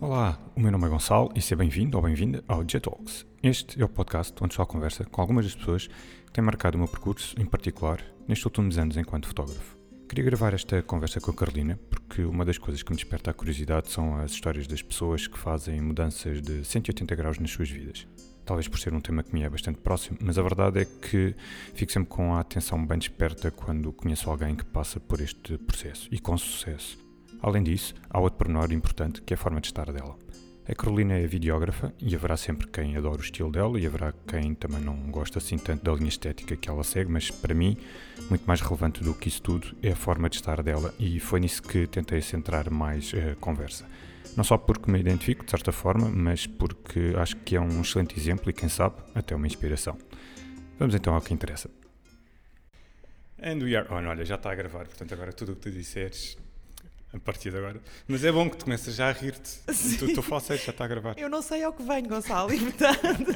Olá, o meu nome é Gonçalo e seja bem-vindo ou bem-vinda ao J-Talks. Este é o podcast onde à conversa com algumas das pessoas que têm marcado o meu percurso, em particular, nestes últimos anos enquanto fotógrafo. Queria gravar esta conversa com a Carolina porque uma das coisas que me desperta a curiosidade são as histórias das pessoas que fazem mudanças de 180 graus nas suas vidas. Talvez por ser um tema que me é bastante próximo, mas a verdade é que fico sempre com a atenção bem desperta quando conheço alguém que passa por este processo e com sucesso. Além disso, há outro pormenor importante que é a forma de estar dela. A Carolina é videógrafa e haverá sempre quem adora o estilo dela e haverá quem também não gosta assim tanto da linha estética que ela segue, mas para mim, muito mais relevante do que isso tudo é a forma de estar dela e foi nisso que tentei centrar mais a conversa. Não só porque me identifico, de certa forma, mas porque acho que é um excelente exemplo e, quem sabe, até uma inspiração. Vamos então ao que interessa. And we are on. Olha, já está a gravar, portanto, agora tudo o que tu disseres a partir de agora. Mas é bom que tu começas já a rir-te. Tu, tu falas sério, já está a gravar. Eu não sei ao que venho, Gonçalo, e portanto.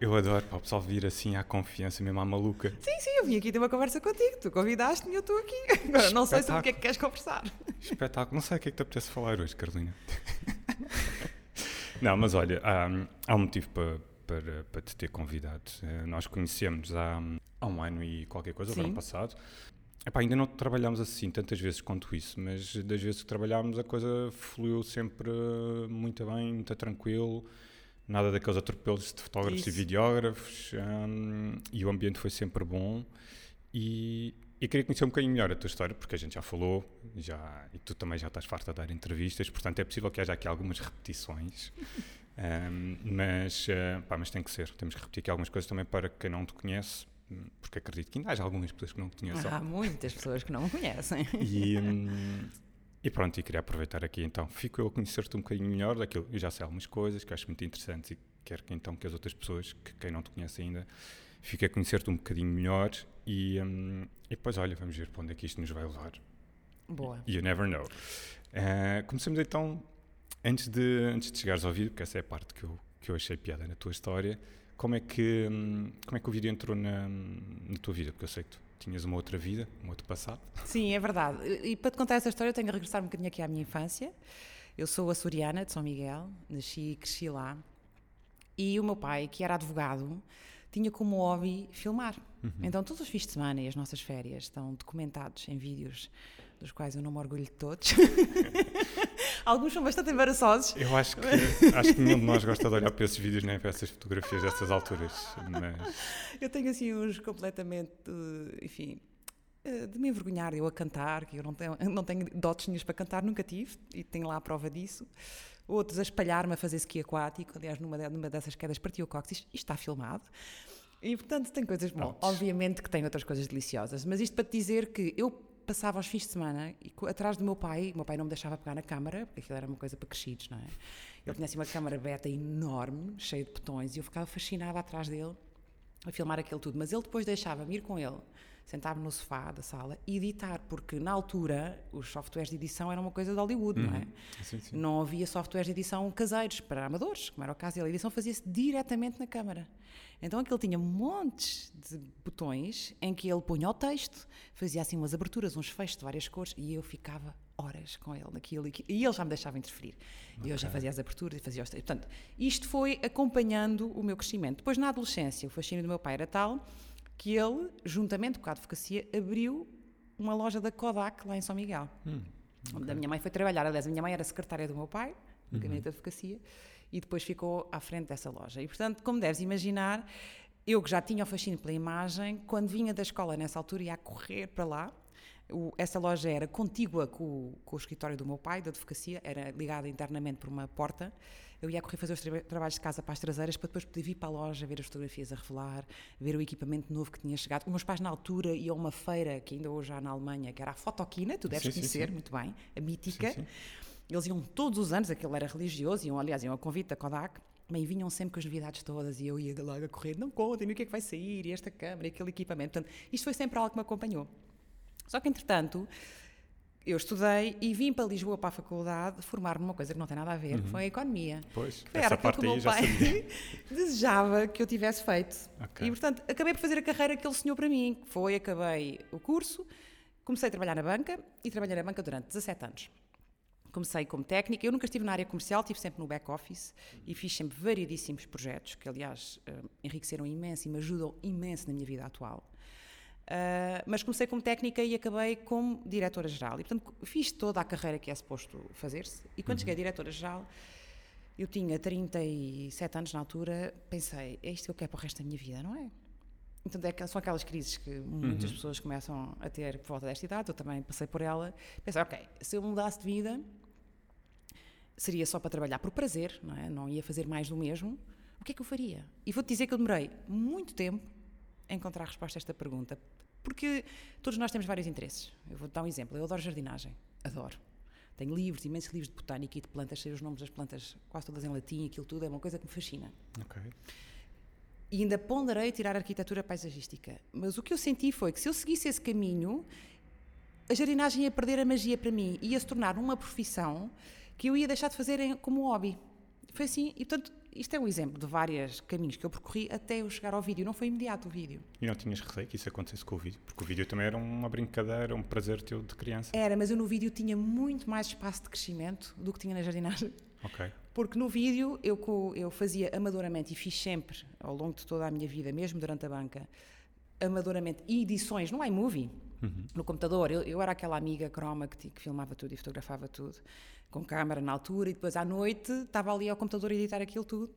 Eu adoro para o pessoal vir assim à confiança, mesmo à maluca. Sim, sim, eu vim aqui ter uma conversa contigo. Tu convidaste-me e eu estou aqui. Agora não sei sobre o que é que queres conversar. Espetáculo. Não sei o que é que te apetece falar hoje, Carolina. Não, mas olha, há, há um motivo para, para, para te ter convidado. Eh, Nós conhecemos há, há um ano e qualquer coisa, o ano passado. Epá, ainda não trabalhámos assim tantas vezes quanto isso, mas das vezes que trabalhámos a coisa fluiu sempre muito bem, muito tranquilo, nada daqueles atropelos de fotógrafos Isso. e videógrafos, hum, e o ambiente foi sempre bom. E, e queria conhecer um bocadinho melhor a tua história, porque a gente já falou, já, e tu também já estás farta de dar entrevistas, portanto é possível que haja aqui algumas repetições. hum, mas, eh, pá, mas tem que ser, temos que repetir aqui algumas coisas também para quem não te conhece, porque acredito que ainda haja algumas pessoas que não conheçam. Há muitas pessoas que não me conhecem. E, hum, e pronto, e queria aproveitar aqui então. Fico eu a conhecer-te um bocadinho melhor daquilo. Eu já sei algumas coisas que acho muito interessantes e quero que então que as outras pessoas, que quem não te conhece ainda, fique a conhecer-te um bocadinho melhor. E, hum, e depois, olha, vamos ver para onde é que isto nos vai levar. Boa. You never know. Eh, comecemos então, antes de, antes de chegares ao vídeo, porque essa é a parte que eu, que eu achei piada na tua história. Como é que, como é que o vídeo entrou na, na tua vida? Porque eu sei que tu tinhas uma outra vida, um outro passado. Sim, é verdade. E para te contar essa história, eu tenho que regressar um bocadinho aqui à minha infância. Eu sou açoriana, de São Miguel, nasci e cresci lá. E o meu pai, que era advogado, tinha como hobby filmar. Então, todos os fins de semana e as nossas férias estão documentados em vídeos, dos quais eu não me orgulho de todos. Alguns são bastante embaraçosos. Eu acho que, acho que nenhum de nós gosta de olhar para esses vídeos nem para essas fotografias dessas alturas. Mas Eu tenho assim uns completamente, eh, enfim, eh, de me envergonhar eu a cantar, que eu não tenho, não tenho dotes nenhums para cantar, nunca tive, e tenho lá a prova disso. Outros a espalhar-me a fazer ski aquático, aliás, numa, numa dessas quedas partiu o cóccix, isto está filmado. E portanto tem coisas, bom, obviamente que tem outras coisas deliciosas, mas isto para te dizer que eu passava os fins de semana e atrás do meu pai, meu pai não me deixava pegar na câmara, porque aquilo era uma coisa para crescidos, não é? Ele tinha assim uma câmara beta enorme, cheia de botões, e eu ficava fascinada atrás dele a filmar aquilo tudo, mas ele depois deixava-me ir com ele, sentava-me no sofá da sala e editar, porque na altura os softwares de edição eram uma coisa de Hollywood, não é? Sim, sim. Não havia softwares de edição caseiros para amadores, como era o caso dele. A edição fazia-se diretamente na câmara. Então aquilo tinha montes de botões em que ele punha o texto, fazia assim umas aberturas, uns fechos de várias cores e eu ficava horas com ele naquilo e e ele já me deixava interferir. E eu já fazia as aberturas e fazia os textos. Portanto, isto foi acompanhando o meu crescimento. Depois, na adolescência, o fascínio do meu pai era tal que ele, juntamente com a advocacia, abriu uma loja da Kodak lá em São Miguel. Onde a minha mãe foi trabalhar. Aliás, a minha mãe era secretária do meu pai, no gabinete de advocacia, e depois ficou à frente dessa loja. E, portanto, como deves imaginar, eu que já tinha o fascínio pela imagem, quando vinha da escola nessa altura, ia a correr para lá. O- essa loja era contígua com, com o escritório do meu pai, da advocacia, era ligada internamente por uma porta. Eu ia correr fazer os tra- trabalhos de casa para as traseiras para depois poder vir para a loja, ver as fotografias a revelar, ver o equipamento novo que tinha chegado. Os meus pais, na altura, iam a uma feira que ainda hoje há na Alemanha, que era a Fotoquina, tu deves Sim, conhecer sim. muito bem, a mítica. Sim. Eles iam todos os anos, aquilo era religioso, iam, aliás, iam a convite da Kodak, bem, vinham sempre com as novidades todas e eu ia de lá a correr, não contem-me o que é que vai sair, e esta câmara, e aquele equipamento. Portanto, isto foi sempre algo que me acompanhou. Só que, entretanto, eu estudei e vim para Lisboa para a faculdade formar-me numa coisa que não tem nada a ver, que foi a economia. Pois, Que era aquilo parte que o meu pai desejava que eu tivesse feito. Ok. E, portanto, acabei por fazer a carreira que ele sonhou para mim. que Foi, acabei o curso, comecei a trabalhar na banca e trabalhei na banca durante 17 anos. Comecei como técnica, eu nunca estive na área comercial, estive sempre no back-office e fiz sempre variedíssimos projetos, que aliás eh, enriqueceram imenso e me ajudam imenso na minha vida atual. Ah, mas comecei como técnica e acabei como diretora-geral. E, portanto, fiz toda a carreira que é suposto fazer-se. E quando cheguei a diretora-geral, eu tinha 37 anos na altura, pensei, é isto que eu quero para o resto da minha vida, não é? Então, é são aquelas crises que muitas pessoas começam a ter por volta desta idade, eu também passei por ela. Pensei, ok, se eu mudasse de vida, seria só para trabalhar por prazer, não é? Não ia fazer mais do mesmo. O que é que eu faria? E vou-te dizer que eu demorei muito tempo encontrar a resposta a esta pergunta, porque todos nós temos vários interesses. Eu vou-te dar um exemplo. Eu adoro jardinagem, adoro. Tenho livros, imensos livros de botânica e de plantas, sei os nomes das plantas quase todas em latim, aquilo tudo é uma coisa que me fascina. Ok. E ainda ponderei tirar arquitetura paisagística. Mas o que eu senti foi que se eu seguisse esse caminho, a jardinagem ia perder a magia para mim, ia se tornar uma profissão que eu ia deixar de fazer como hobby. Foi assim, e portanto, isto é um exemplo de vários caminhos que eu percorri até eu chegar ao vídeo. Não foi imediato o vídeo. E não tinhas receio que isso acontecesse com o vídeo? Porque o vídeo também era uma brincadeira, um prazer teu de criança. Era, mas eu no vídeo tinha muito mais espaço de crescimento do que tinha na jardinagem. Ok. Porque no vídeo eu, eu fazia amadoramente e fiz sempre, ao longo de toda a minha vida, mesmo durante a banca, amadoramente edições no iMovie, no computador. Eu, eu era aquela amiga croma que, que filmava tudo e fotografava tudo, com câmara na altura, e depois à noite estava ali ao computador a editar aquilo tudo.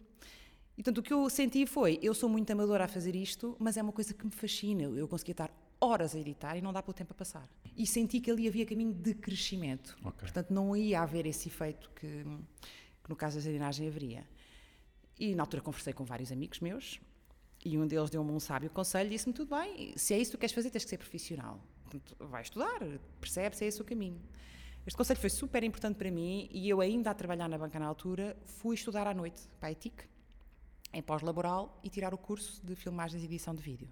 E portanto o que eu senti foi: eu sou muito amadora a fazer isto, mas é uma coisa que me fascina. Eu, conseguia estar horas a editar e não dá para o tempo a passar. E senti que ali havia caminho de crescimento. Ok. Portanto, não ia haver esse efeito que, que no caso da jardinagem haveria. E na altura conversei com vários amigos meus e um deles deu-me um sábio conselho e disse-me: tudo bem, se é isso que tu queres fazer, tens que ser profissional. Portanto, vai estudar, percebe se é esse o caminho. Este conselho foi super importante para mim e eu, ainda a trabalhar na banca na altura, fui estudar à noite para a ETIC, em pós-laboral, e tirar o curso de filmagens e edição de vídeo.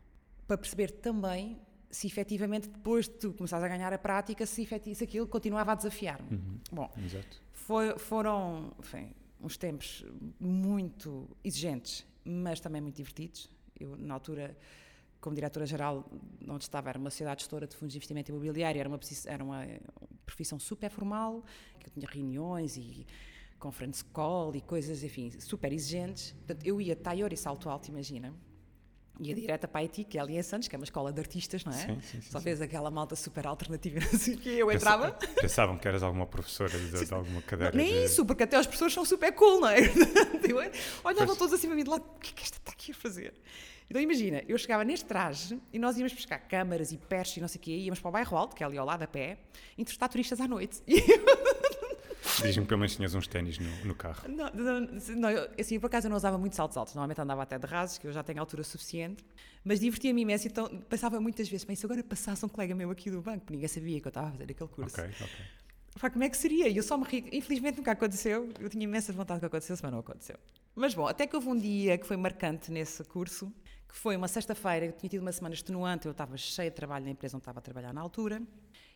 Para perceber também se efetivamente, depois de tu começares a ganhar a prática, se, se aquilo continuava a desafiar-me. Bom, Exato. foi- foram enfim, uns tempos muito exigentes, mas também muito divertidos. Eu, na altura, como diretora-geral, onde estava, era uma sociedade gestora de fundos de investimento imobiliário, era uma, era uma profissão super formal, que eu tinha reuniões e conference call e coisas, enfim, super exigentes. Portanto, eu ia Taior e Salto Alto, imagina. Ia direto para a Haiti, que é ali em Santos, que é uma escola de artistas, não é? Sim, sim, sim, Só vez aquela malta super alternativa, assim, que eu entrava. Pensavam que eras alguma professora de, de alguma cadeira. Nem de... isso, porque até as pessoas são super cool, não é? Eu Olhavam todos assim para mim de lado, o que é que esta está aqui a fazer? Então imagina, eu chegava neste traje e nós íamos buscar câmaras e perches e não sei o quê, íamos para o bairro alto, que é ali ao lado a pé, entrevistar turistas à noite. Diz-me que pelo menos tinhas uns ténis no, no carro. Não, não, não, eu, assim, por acaso eu não usava muito saltos altos, normalmente andava até de rasos, que eu já tenho altura suficiente, mas divertia-me imenso, então pensava muitas vezes, bem, se agora passasse um colega meu aqui do banco, porque ninguém sabia que eu estava a fazer aquele curso. Ok, ok. Pá, como é que seria? E eu só me ri. Infelizmente nunca aconteceu. Eu tinha imensa vontade que acontecesse, mas não aconteceu. Mas bom, até que houve um dia que foi marcante nesse curso, que foi uma sexta-feira, eu tinha tido uma semana extenuante, eu estava cheia de trabalho na empresa onde estava a trabalhar na altura,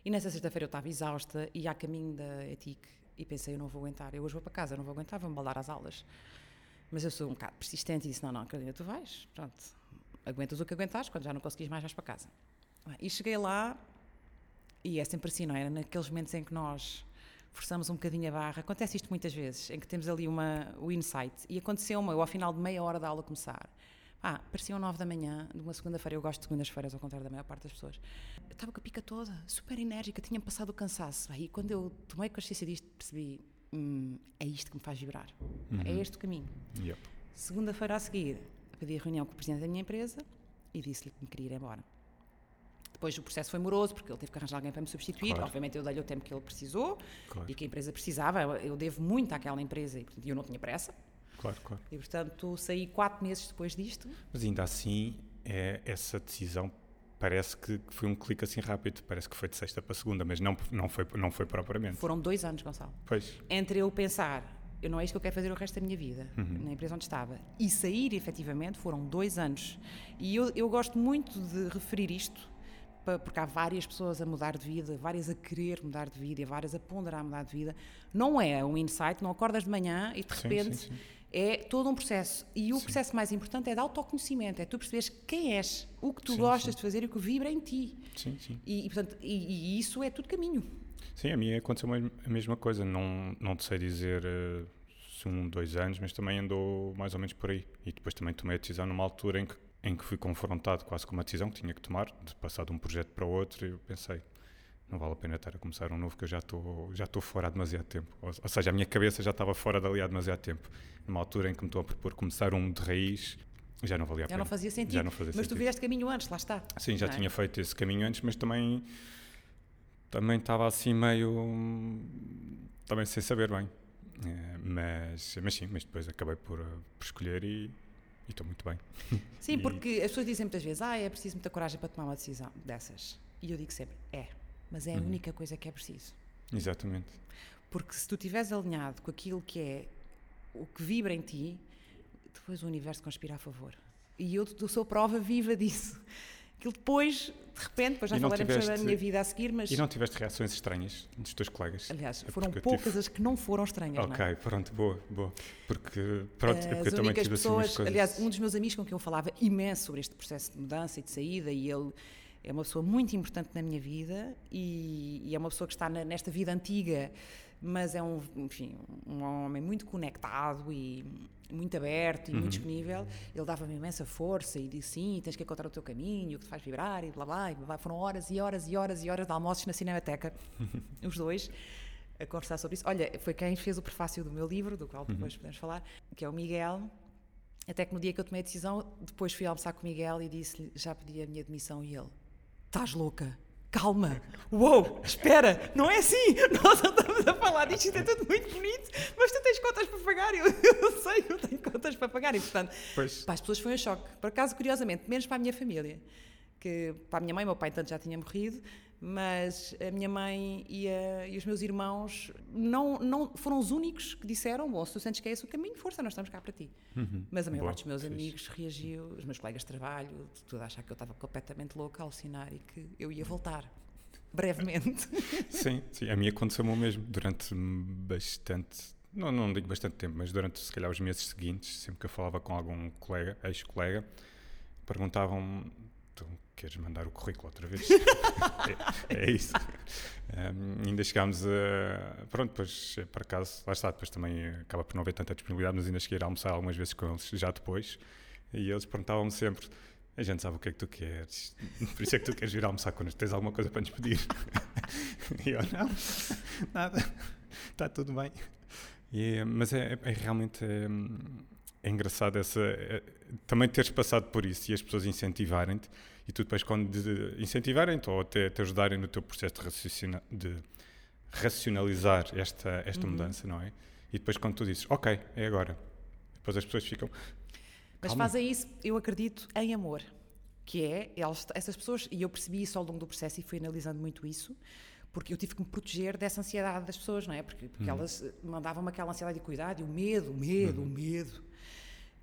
e nessa sexta-feira eu estava exausta e a caminho da ETIC, e pensei, eu não vou aguentar, eu hoje vou para casa, eu não vou aguentar, vou-me baldar às aulas. Mas eu sou um bocado persistente e disse, não, não, Carolina, tu vais, pronto, aguentas o que aguentares, quando já não conseguis mais vais para casa. E cheguei lá, e é sempre assim, não é? Naqueles momentos em que nós forçamos um bocadinho a barra, acontece isto muitas vezes, em que temos ali uma, o insight, e aconteceu-me, eu ao final de meia hora da aula começar, ah, pareciam nove da manhã, de uma segunda-feira, eu gosto de segundas-feiras, ao contrário da maior parte das pessoas, eu estava com a pica toda, super enérgica, tinha passado o cansaço, e quando eu tomei consciência disto, percebi, hum, é isto que me faz vibrar, é este o caminho. Yep. Segunda-feira a seguir, pedi a reunião com o presidente da minha empresa e disse-lhe que me queria ir embora. Depois o processo foi moroso, porque ele teve que arranjar alguém para me substituir. Claro. Obviamente eu dei-lhe o tempo que ele precisou Claro. e que a empresa precisava. Eu, devo muito àquela empresa e eu não tinha pressa. Claro, claro. E portanto saí quatro meses depois disto. Mas ainda assim, é, essa decisão parece que foi um clique assim rápido. Parece que foi de sexta para segunda, mas não, não, foi, não foi propriamente. Foram dois anos, Gonçalo. Pois, Entre eu pensar, eu não é isto que eu quero fazer o resto da minha vida, na empresa onde estava, e sair efetivamente, foram dois anos. E eu, eu gosto muito de referir isto porque há várias pessoas a mudar de vida, várias a querer mudar de vida e várias a ponderar mudar de vida. Não é um insight, não acordas de manhã e de Sim, repente sim, sim. É todo um processo. E o Sim. processo mais importante é de autoconhecimento, é tu perceberes quem és, o que tu Sim, gostas sim. de fazer e o que vibra em ti. Sim, sim. E, e, portanto, e, e isso é tudo caminho. Sim, a mim aconteceu a mesma coisa. Não, não te sei dizer eh, se um, dois anos, mas também andou mais ou menos por aí. E depois também tomei a decisão numa altura em que, em que fui confrontado quase com uma decisão que tinha que tomar, de passar de um projeto para outro, e eu pensei, não vale a pena estar a começar um novo, que eu já estou já estou fora há demasiado tempo. Ou, ou seja, a minha cabeça já estava fora dali há demasiado tempo. Numa altura em que me estou a propor começar um de raiz, já não valia a Já pena. não fazia sentido. Já não fazia Mas tu sentido. fizeste caminho antes, lá está. Sim, já não é? tinha feito esse caminho antes, mas também também estava assim meio também sem saber bem. Eh, mas, mas sim, mas depois acabei por, por escolher e estou muito bem. Sim, E- porque as pessoas dizem muitas vezes, ah, é preciso muita coragem para tomar uma decisão dessas. E eu digo sempre, é, mas é a Uhum. única coisa que é preciso. Exatamente. Porque se tu estiveres alinhado com aquilo que é o que vibra em ti, depois o universo conspira a favor. E eu, eu sou prova viva disso. Aquilo depois, de repente, depois já não falaremos sobre a tiveste- minha vida a seguir, mas E não tiveste reações estranhas dos teus colegas? aliás, foram eu tive- poucas as que não foram estranhas. não é? Ok, pronto, boa, boa. Porque, pronto, é porque eu também tive assim pessoas, coisas. aliás, um dos meus amigos com quem eu falava imenso sobre este processo de mudança e de saída, e ele é uma pessoa muito importante na minha vida e, e é uma pessoa que está na- nesta vida antiga, mas é um, enfim, um homem muito conectado e muito aberto e Uhum. muito disponível. Ele dava-me imensa força e disse sim, tens que encontrar o teu caminho, o que te faz vibrar e blá blá, e blá. Foram horas e horas e horas e horas de almoços na Cinemateca, os dois a conversar sobre isso. Olha, foi quem fez o prefácio do meu livro, do qual depois podemos falar, que é o Miguel. Até que no dia que eu tomei a decisão, depois fui almoçar com o Miguel e disse-lhe, já pedi a minha demissão e ele, estás louca? Calma! Uou! Espera! Não é assim! Nós a falar disto, isto é tudo muito bonito, mas tu tens contas para pagar, eu, eu sei eu tenho contas para pagar e portanto Pois, para as pessoas foi um choque. Por acaso, curiosamente, menos para a minha família. Que para a minha mãe, meu pai, tanto já tinha morrido, mas a minha mãe e, a- e os meus irmãos não, não foram os únicos que disseram: Bom, se tu sentes que é esse o caminho, força, nós estamos cá para ti. Uhum. Mas a maior Boa, parte dos meus amigos reagiu, os meus colegas de trabalho, tudo a achar que eu estava completamente louca, a alucinar e que eu ia voltar. Brevemente. Sim, sim, a mim aconteceu-me o mesmo durante bastante, não, não digo bastante tempo, mas durante se calhar os meses seguintes, sempre que eu falava com algum colega, ex-colega, perguntavam-me, tu queres mandar o currículo outra vez? é, é isso. Um, ainda chegámos a, pronto, depois eh, por acaso, lá está, depois também acaba por não haver tanta disponibilidade, mas ainda cheguei a almoçar algumas vezes com eles já depois, e eles perguntavam-me sempre, a gente sabe o que é que tu queres, por isso é que tu queres vir almoçar connosco, tens alguma coisa para nos pedir? e eu, não, nada, está tudo bem. E, mas é, é- é realmente é, é engraçado essa, é- também teres passado por isso e as pessoas incentivarem-te e tu depois quando incentivarem-te ou até te ajudarem no teu processo de, raciocina, de racionalizar esta, esta Uhum. mudança, não é? E depois quando tu dizes, ok, é agora, depois as pessoas ficam, Mas Calma. fazem isso, eu acredito, em amor. Que é, elas, essas pessoas, e eu percebi isso ao longo do processo e fui analisando muito isso, porque eu tive que me proteger dessa ansiedade das pessoas, não é? Porque, porque Uhum. elas eh, mandavam-me aquela ansiedade e cuidado, e o medo, o medo, Uhum. o medo.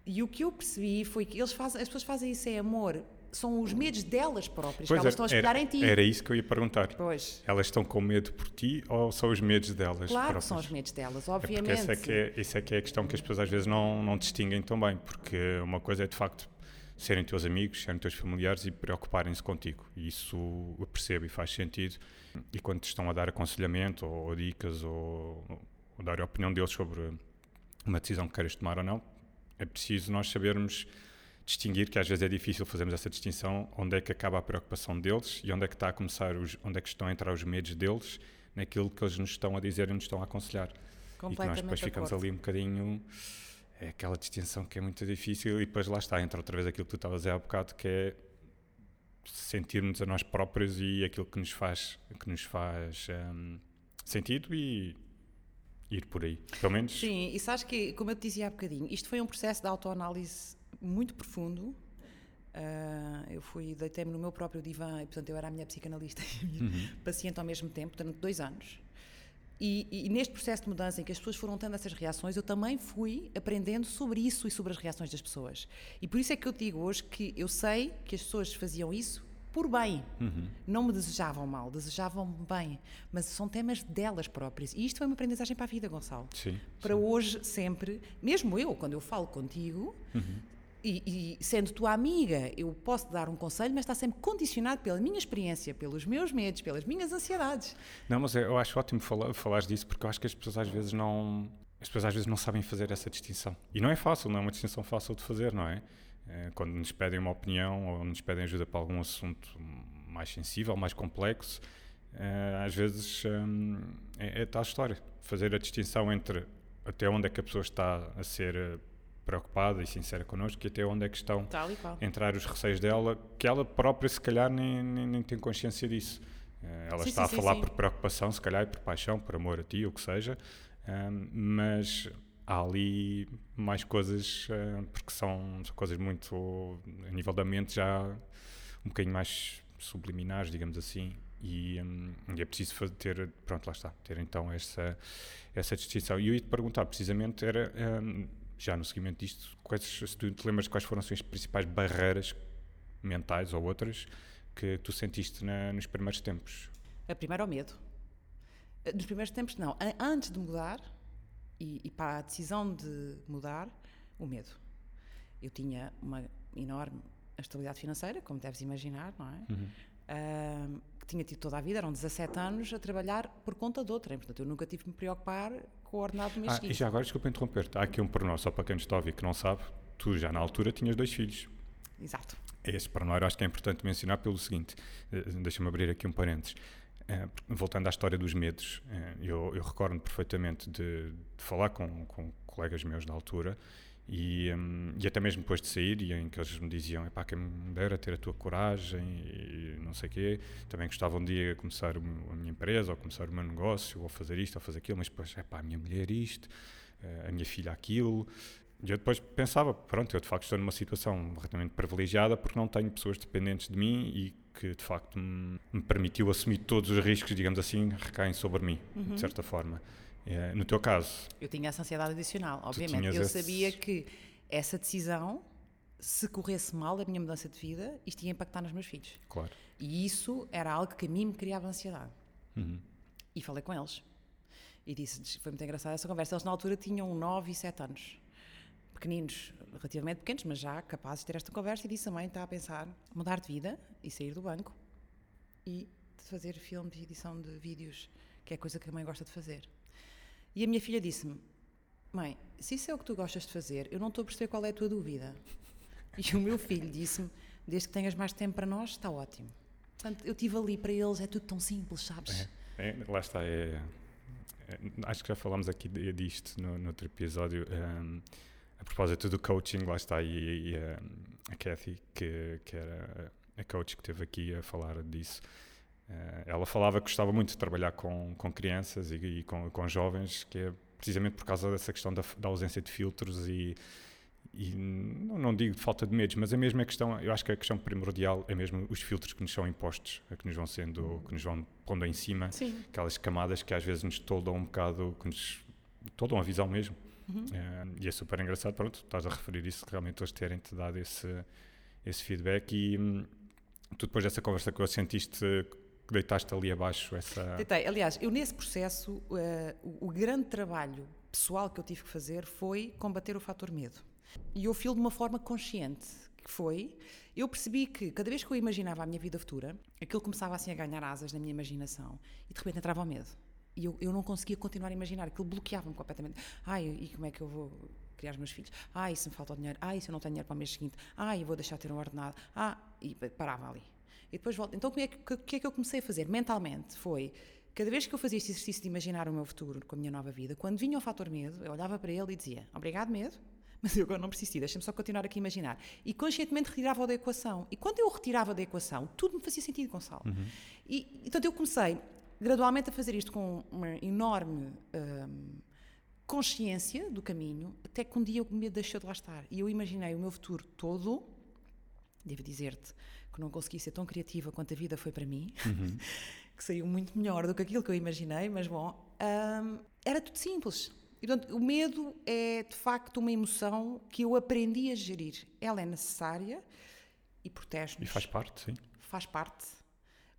E o que eu percebi foi que eles fazem, as pessoas fazem isso em amor, são os medos delas próprias, que pois elas é, estão a espelhar em ti. era isso que eu ia perguntar. Pois, Elas estão com medo por ti ou são os medos delas claro que próprias? são os medos delas, É porque obviamente. essa é que é, isso é que é a questão que as pessoas às vezes não, não distinguem tão bem, porque uma coisa é de facto serem teus amigos, serem teus familiares e preocuparem-se contigo. E isso eu percebo e faz sentido. E quando te estão a dar aconselhamento ou, ou dicas ou, ou dar a opinião deles sobre uma decisão que queiras tomar ou não, é preciso nós sabermos distinguir que às vezes é difícil fazermos essa distinção onde é que acaba a preocupação deles e onde é que está a começar os, onde é que estão a entrar os medos deles naquilo que eles nos estão a dizer e nos estão a aconselhar. E que nós depois de ficamos ali um bocadinho. É aquela distinção que é muito difícil, e depois lá está, entra outra vez aquilo que tu estavas a dizer há bocado, que é sentirmos a nós próprios e aquilo que nos faz, que nos faz hum, sentido e ir por aí. Pelo menos. Sim, e sabes que, como eu te dizia há bocadinho, isto foi um processo de autoanálise muito profundo. Ah, eu fui, deitei-me no meu próprio divã, e portanto eu era a minha psicanalista e a minha Uhum. paciente ao mesmo tempo, durante dois anos. E, e neste processo de mudança em que as pessoas foram tendo essas reações, eu também fui aprendendo sobre isso e sobre as reações das pessoas. E por isso é que eu digo hoje que eu sei que as pessoas faziam isso por bem. Não me desejavam mal, desejavam bem. Mas são temas delas próprias. E isto foi uma aprendizagem para a vida, Gonçalo. Sim. Para hoje, sempre, mesmo eu, quando eu falo contigo, e, e sendo tua amiga, eu posso dar um conselho, mas está sempre condicionado pela minha experiência, pelos meus medos, pelas minhas ansiedades. Não, mas eu acho ótimo falar, disso porque eu acho que as pessoas às vezes não. As pessoas às vezes não sabem fazer essa distinção. E não é fácil, não é uma distinção fácil de fazer, não é? Eh, Quando nos pedem uma opinião ou nos pedem ajuda para algum assunto mais sensível, mais complexo, eh, às vezes hum, é, é tal história. Fazer a distinção entre até onde é que a pessoa está a ser eh, preocupada e sincera connosco e até onde é que estão entrar os receios dela, que ela própria se calhar nem, nem, nem tem consciência disso. Eh, Ela Sim, está sim, a falar sim. por preocupação, se calhar, e por paixão, por amor a ti, o que seja, mas há ali mais coisas, porque são, são coisas muito, a nível da mente, já um bocadinho mais subliminares, digamos assim, e, hum, e é preciso fa- ter, pronto, lá está, ter então essa, essa distinção. E eu ia te perguntar, precisamente, era, hum, já no seguimento disto, quais, se tu te lembras quais foram assim, as principais barreiras mentais ou outras que tu sentiste na- nos primeiros tempos? A primeira é o medo. Eh, Nos primeiros tempos, não. Antes de mudar e, e para a decisão de mudar, o medo. Eu tinha uma enorme estabilidade financeira, como deves imaginar, não é? Ahm, que tinha tido toda a vida, eram 17 anos a trabalhar por conta de outrem. Portanto, eu nunca tive que me preocupar com o ordenado do mês Ah, e já agora, desculpa interromper-te, há aqui um pormenor, só para quem nos está a ouvir que não sabe, tu já na altura tinhas dois filhos. Exato. Esse pormenor acho que é importante mencionar pelo seguinte, eh, deixa-me abrir aqui um parênteses. Eh, voltando à história dos medos, eh, eu, eu recordo perfeitamente de, de falar com, com colegas meus na altura e, hum, e até mesmo depois de sair, e em que eles me diziam: pá, quem me dera ter a tua coragem e não sei o quê. Também gostava um dia de começar a minha empresa, ou começar o meu negócio, ou fazer isto, ou fazer aquilo, mas depois, é pá, a minha mulher isto, eh, a minha filha aquilo. E eu depois pensava, pronto, eu de facto estou numa situação relativamente privilegiada porque não tenho pessoas dependentes de mim e que de facto me, me permitiu assumir todos os riscos, digamos assim, recaem sobre mim, de certa forma. Eh, no teu caso, Eu tinha essa ansiedade adicional, obviamente. Eu esse- sabia que essa decisão, se corresse mal a minha mudança de vida, isto ia impactar nos meus filhos. claro. E isso era algo que a mim me criava ansiedade. Uhum. E falei com eles. E disse foi muito engraçada essa conversa. Eles na altura tinham 9 e 7 anos. Pequeninos, relativamente pequenos, mas já capazes de ter esta conversa. E disse a mãe: está a pensar mudar de vida e sair do banco e de fazer filmes e edição de vídeos, que é coisa que a mãe gosta de fazer. E a minha filha disse-me: Mãe, se isso é o que tu gostas de fazer, eu não estou a perceber qual é a tua dúvida. E o meu filho disse-me: Desde que tenhas mais tempo para nós, está ótimo. Portanto, eu estive ali para eles, é tudo tão simples, sabes? É, lá está, é, é- acho que já falámos aqui disto no, no outro episódio. ehm, a propósito do coaching, lá está, e, e, ehm, a Kathy, que, que era a coach que esteve aqui a falar disso. Eh, ela falava que gostava muito de trabalhar com, com crianças e, e com, com jovens, que é precisamente por causa dessa questão da, da ausência de filtros e, e não, não digo de falta de medos, mas a mesma questão, eu acho que a questão primordial é mesmo os filtros que nos são impostos, que nos vão sendo, que nos vão pondo em cima, Sim. aquelas camadas que às vezes nos toldam um bocado, que nos toldam a visão mesmo. Eh, e é super engraçado, pronto, estás a referir isso, que realmente eles terem-te dado esse, esse feedback e hum, tu depois dessa conversa que eu sentiste deitaste ali abaixo essa... Tentei. Aliás, eu nesse processo, eh, o, o grande trabalho pessoal que eu tive que fazer foi combater o fator medo. E eu filo de uma forma consciente, que foi, eu percebi que cada vez que eu imaginava a minha vida futura, aquilo começava assim a ganhar asas na minha imaginação e de repente entrava o medo. E eu, eu não conseguia continuar a imaginar, aquilo bloqueava-me completamente. Ai, e como é que eu vou criar os meus filhos? Ai, se me falta o dinheiro? Ai, se eu não tenho dinheiro para o mês seguinte? Ai, eu vou deixar de ter um ordenado? Ah, e parava ali. E depois volto. Então, o que, é que, que é que eu comecei a fazer mentalmente? Foi, cada vez que eu fazia este exercício de imaginar o meu futuro com a minha nova vida, quando vinha o fator medo, eu olhava para ele e dizia: Obrigado, medo, mas eu agora não preciso, deixa-me só continuar aqui a imaginar. E conscientemente retirava-o da equação. E quando eu o retirava da equação, tudo me fazia sentido, Gonçalo. E, então, eu comecei gradualmente a fazer isto com uma enorme. hum, consciência do caminho, até que um dia o medo deixou de lá estar. E eu imaginei o meu futuro todo, devo dizer-te que não consegui ser tão criativa quanto a vida foi para mim, que saiu muito melhor do que aquilo que eu imaginei, mas bom, hum, era tudo simples. E, portanto, o medo é de facto uma emoção que eu aprendi a gerir. Ela é necessária e E protege-nos. faz parte, sim. faz parte,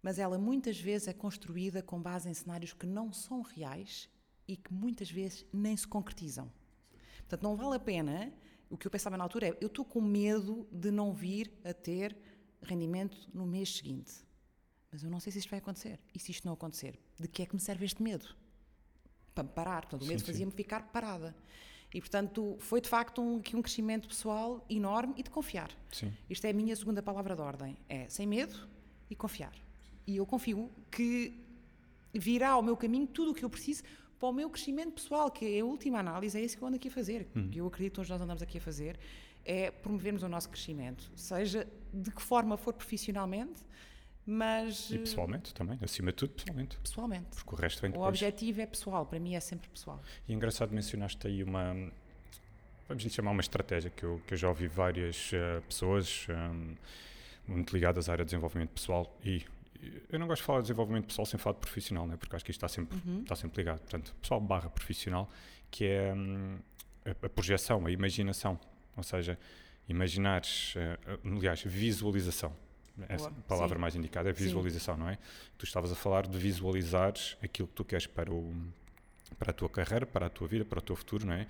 mas ela muitas vezes é construída com base em cenários que não são reais e que muitas vezes nem se concretizam. Portanto, não vale a pena. O que eu pensava na altura é: eu estou com medo de não vir a ter rendimento no mês seguinte. Mas eu não sei se isto vai acontecer. E se isto não acontecer, de que é que me serve este medo? Para me parar. Portanto, o medo fazia-me ficar parada. E, portanto, foi de facto um, aqui um crescimento pessoal enorme e de confiar. Sim. Isto é a minha segunda palavra de ordem. É sem medo e confiar. E eu confio que virá ao meu caminho tudo o que eu preciso para o meu crescimento pessoal, que é a última análise, é isso que eu ando aqui a fazer, que eu acredito que todos nós andamos aqui a fazer, é promovermos o nosso crescimento, seja de que forma for profissionalmente, mas E eh, pessoalmente também, acima de tudo, pessoalmente. pessoalmente. Porque o resto vem O depois. objetivo é pessoal, para mim é sempre pessoal. E é engraçado mencionaste aí uma, vamos lhe chamar uma estratégia que eu, que eu já ouvi várias eh, pessoas ehm, muito ligadas à área de desenvolvimento pessoal e eu não gosto de falar de desenvolvimento pessoal sem falar de profissional, né? porque acho que isto está sempre, está sempre ligado. Portanto, pessoal barra profissional, que é hum, a, a projeção, a imaginação, ou seja, imaginares, eh, aliás, visualização. Essa Boa, palavra sim. mais indicada é Sim. visualização, não é? Tu estavas a falar de visualizares aquilo que tu queres para o, para a tua carreira, para a tua vida, para o teu futuro, não é?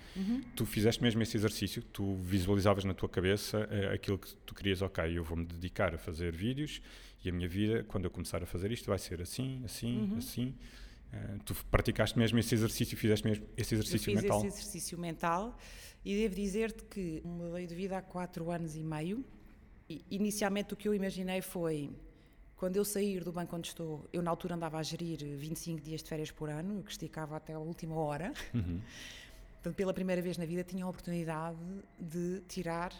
Tu fizeste mesmo esse exercício, tu visualizavas na tua cabeça eh, aquilo que tu querias, ok, eu vou-me dedicar a fazer vídeos e a minha vida, quando eu começar a fazer isto, vai ser assim, assim, assim. Eh, tu praticaste mesmo esse exercício, fizeste mesmo esse Eu exercício fiz mental. esse exercício mental e devo dizer-te que mudei de vida há quatro anos e meio. E, inicialmente o que eu imaginei foi, quando eu sair do banco onde estou, eu na altura andava a gerir 25 dias de férias por ano, que esticava até a última hora. Uhum. Portanto, pela primeira vez na vida tinha a oportunidade de tirar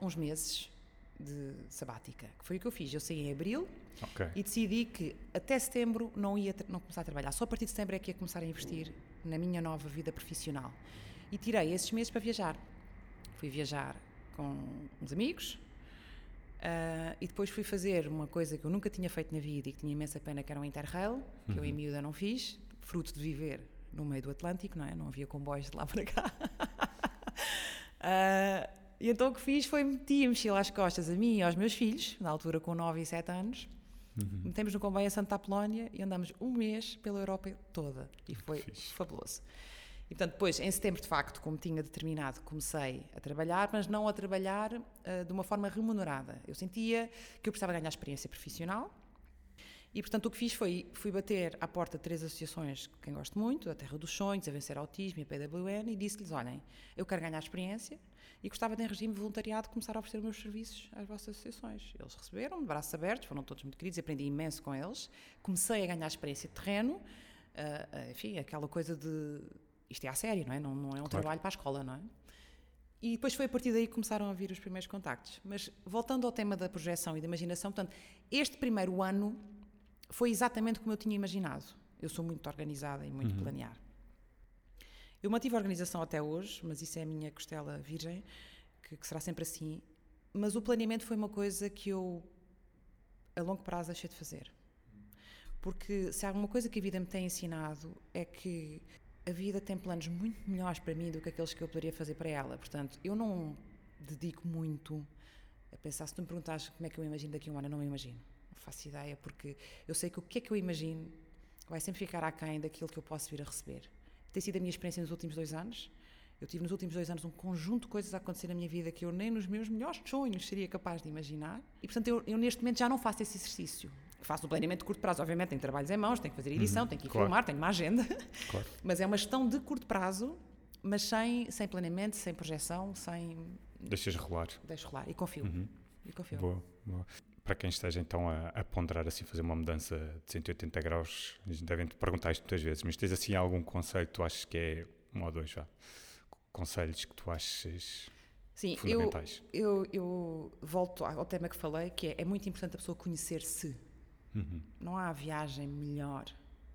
uns meses de sabática. Que foi o que eu fiz. Eu saí em abril Ok. e decidi que até setembro não ia não começar a trabalhar. Só a partir de setembro é que ia começar a investir na minha nova vida profissional. E tirei esses meses para viajar. Fui viajar com uns amigos ah, e depois fui fazer uma coisa que eu nunca tinha feito na vida e que tinha imensa pena, que era um Interrail, que eu em miúda não fiz, fruto de viver no meio do Atlântico, não é? Não havia comboios de lá para cá. Ah, e então o que fiz foi meti a mochila às costas a mim e aos meus filhos, na altura com 9 e 7 anos, metemos no comboio a Santa Apolónia e andamos um mês pela Europa toda. E foi fabuloso. E portanto, depois, em setembro, de facto, como tinha determinado, comecei a trabalhar, mas não a trabalhar ah, de uma forma remunerada. Eu sentia que eu precisava ganhar experiência profissional e, portanto, o que fiz foi fui bater à porta de três associações que quem gosto muito, a Terra dos Sonhos, a Vencer Autismo e a PWN, e disse-lhes: olhem, eu quero ganhar experiência e gostava de, em regime voluntariado, começar a oferecer os meus serviços às vossas associações. Eles receberam, de braços abertos, foram todos muito queridos, aprendi imenso com eles. Comecei a ganhar experiência de terreno, ah, enfim, aquela coisa de. Isto é a sério, não é? Não, não é um Claro. trabalho para a escola, não é? E depois foi a partir daí que começaram a vir os primeiros contactos. Mas voltando ao tema da projeção e da imaginação, portanto, este primeiro ano foi exatamente como eu tinha imaginado. Eu sou muito organizada e muito planear. Eu mantive a organização até hoje, mas isso é a minha costela virgem, que, que será sempre assim. Mas o planeamento foi uma coisa que eu, a longo prazo, deixei de fazer. Porque se há alguma coisa que a vida me tem ensinado é que a vida tem planos muito melhores para mim do que aqueles que eu poderia fazer para ela. Portanto, eu não dedico muito a pensar. Se tu me perguntares como é que eu imagino daqui a um ano, eu não me imagino. Não faço ideia, porque eu sei que o que é que eu imagino vai sempre ficar aquém daquilo que eu posso vir a receber. Tem sido a minha experiência nos últimos dois anos. Eu tive nos últimos dois anos um conjunto de coisas a acontecer na minha vida que eu nem nos meus melhores sonhos seria capaz de imaginar. E, portanto, eu, eu neste momento já não faço esse exercício. Faço o planeamento de curto prazo, obviamente, tenho trabalhos em mãos, tenho que fazer edição, tenho que ir claro. filmar, tenho uma agenda. Claro. Mas é uma gestão de curto prazo, mas sem, sem planeamento, sem projeção, sem. Deixas rolar. Deixo rolar. E confio. E confio. Boa, boa. Para quem esteja então a, a ponderar assim, fazer uma mudança de 180 graus, devem te perguntar isto muitas vezes, mas tens assim algum conselho que tu achas que é um ou dois já? Conselhos que tu achas Sim, eu, fundamentais? eu, eu volto ao tema que falei, que é, é muito importante a pessoa conhecer-se. Uhum. Não há viagem melhor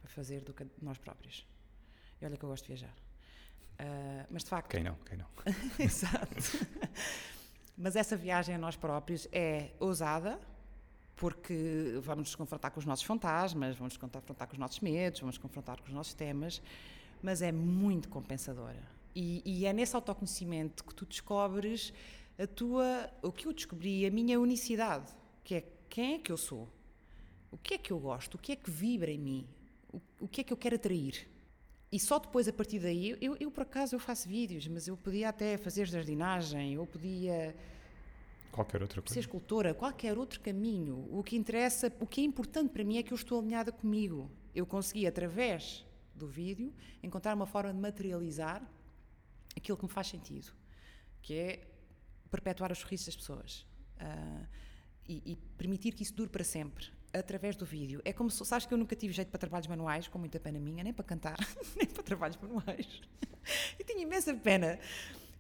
para fazer do que nós próprios. E olha que eu gosto de viajar. Ah, mas de facto. Quem não? Quem não? Exato. Mas essa viagem a nós próprios é ousada, porque vamos nos confrontar com os nossos fantasmas, vamos nos confrontar com os nossos medos, vamos nos confrontar com os nossos temas, mas é muito compensadora. E, e é nesse autoconhecimento que tu descobres a tua, o que eu descobri, a minha unicidade, que é quem é que eu sou, O que é que eu gosto? O que é que vibra em mim? O, o que é que eu quero atrair? E só depois, a partir daí, eu, eu por acaso eu faço vídeos, mas eu podia até fazer jardinagem, eu podia Qualquer outra coisa. ser escultora, qualquer outro caminho. O que interessa, o que é importante para mim é que eu estou alinhada comigo. Eu consegui, através do vídeo, encontrar uma forma de materializar aquilo que me faz sentido, que é perpetuar os sorrisos das pessoas ah, e, e permitir que isso dure para sempre. Através do vídeo. É como se, sabes que eu nunca tive jeito para trabalhos manuais, com muita pena minha, nem para cantar, nem para trabalhos manuais. E tinha imensa pena,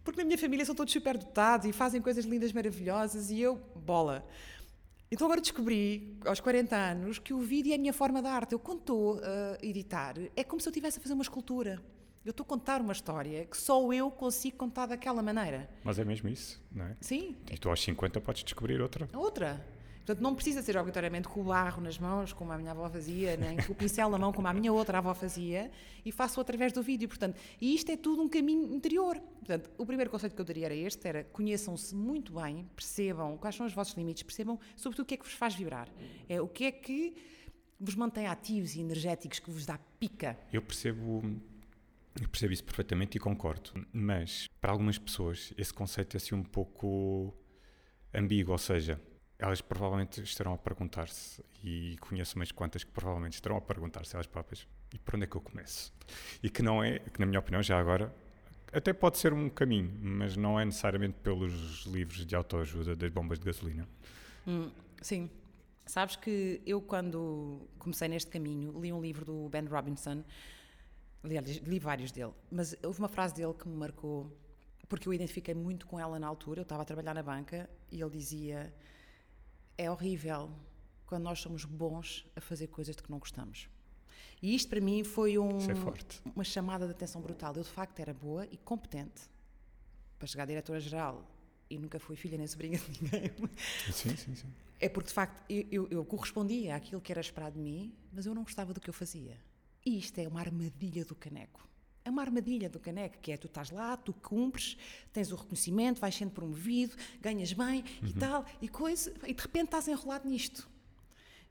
porque na minha família são todos super dotados e fazem coisas lindas, maravilhosas, e eu, bola. Então agora descobri, aos 40 anos, que o vídeo é a minha forma de arte. Eu, quando estou a editar, é como se eu estivesse a fazer uma escultura. Eu estou a contar uma história que só eu consigo contar daquela maneira. Mas é mesmo isso, não é? Sim, E tu aos 50 podes descobrir outra. outra. Portanto, não precisa ser obrigatoriamente com o barro nas mãos, como a minha avó fazia, nem com o pincel na mão, como a minha outra avó fazia, e faço através do vídeo. Portanto, e isto é tudo um caminho interior. Portanto, o primeiro conceito que eu daria era este, era conheçam-se muito bem, percebam quais são os vossos limites, percebam sobretudo o que é que vos faz vibrar. É o que é que vos mantém ativos e energéticos, que vos dá pica. Eu percebo, eu percebo isso perfeitamente e concordo. Mas para algumas pessoas esse conceito é assim um pouco ambíguo, ou seja, elas provavelmente estarão a perguntar-se, e conheço umas quantas que provavelmente estarão a perguntar-se elas próprias, e por onde é que eu começo? E que não é, que na minha opinião, já agora, até pode ser um caminho, mas não é necessariamente pelos livros de autoajuda das bombas de gasolina. Hum, sim. Sabes que eu, quando comecei neste caminho, li um livro do Ben Robinson, aliás, li vários dele, mas houve uma frase dele que me marcou, porque eu identifiquei muito com ela na altura. Eu estava a trabalhar na banca e ele dizia: É horrível quando nós somos bons a fazer coisas de que não gostamos. E isto para mim foi um, é uma chamada de atenção brutal. Eu de facto era boa e competente para chegar a diretora-geral e nunca fui filha nem sobrinha de ninguém. Sim, sim, sim. É porque, de facto, eu, eu, eu correspondia àquilo que era esperado de mim, mas eu não gostava do que eu fazia. E isto é uma armadilha do caneco. É uma armadilha do caneco, que é tu estás lá, tu cumpres, tens o reconhecimento, vais sendo promovido, ganhas bem e tal, e coisa, e de repente estás enrolado nisto.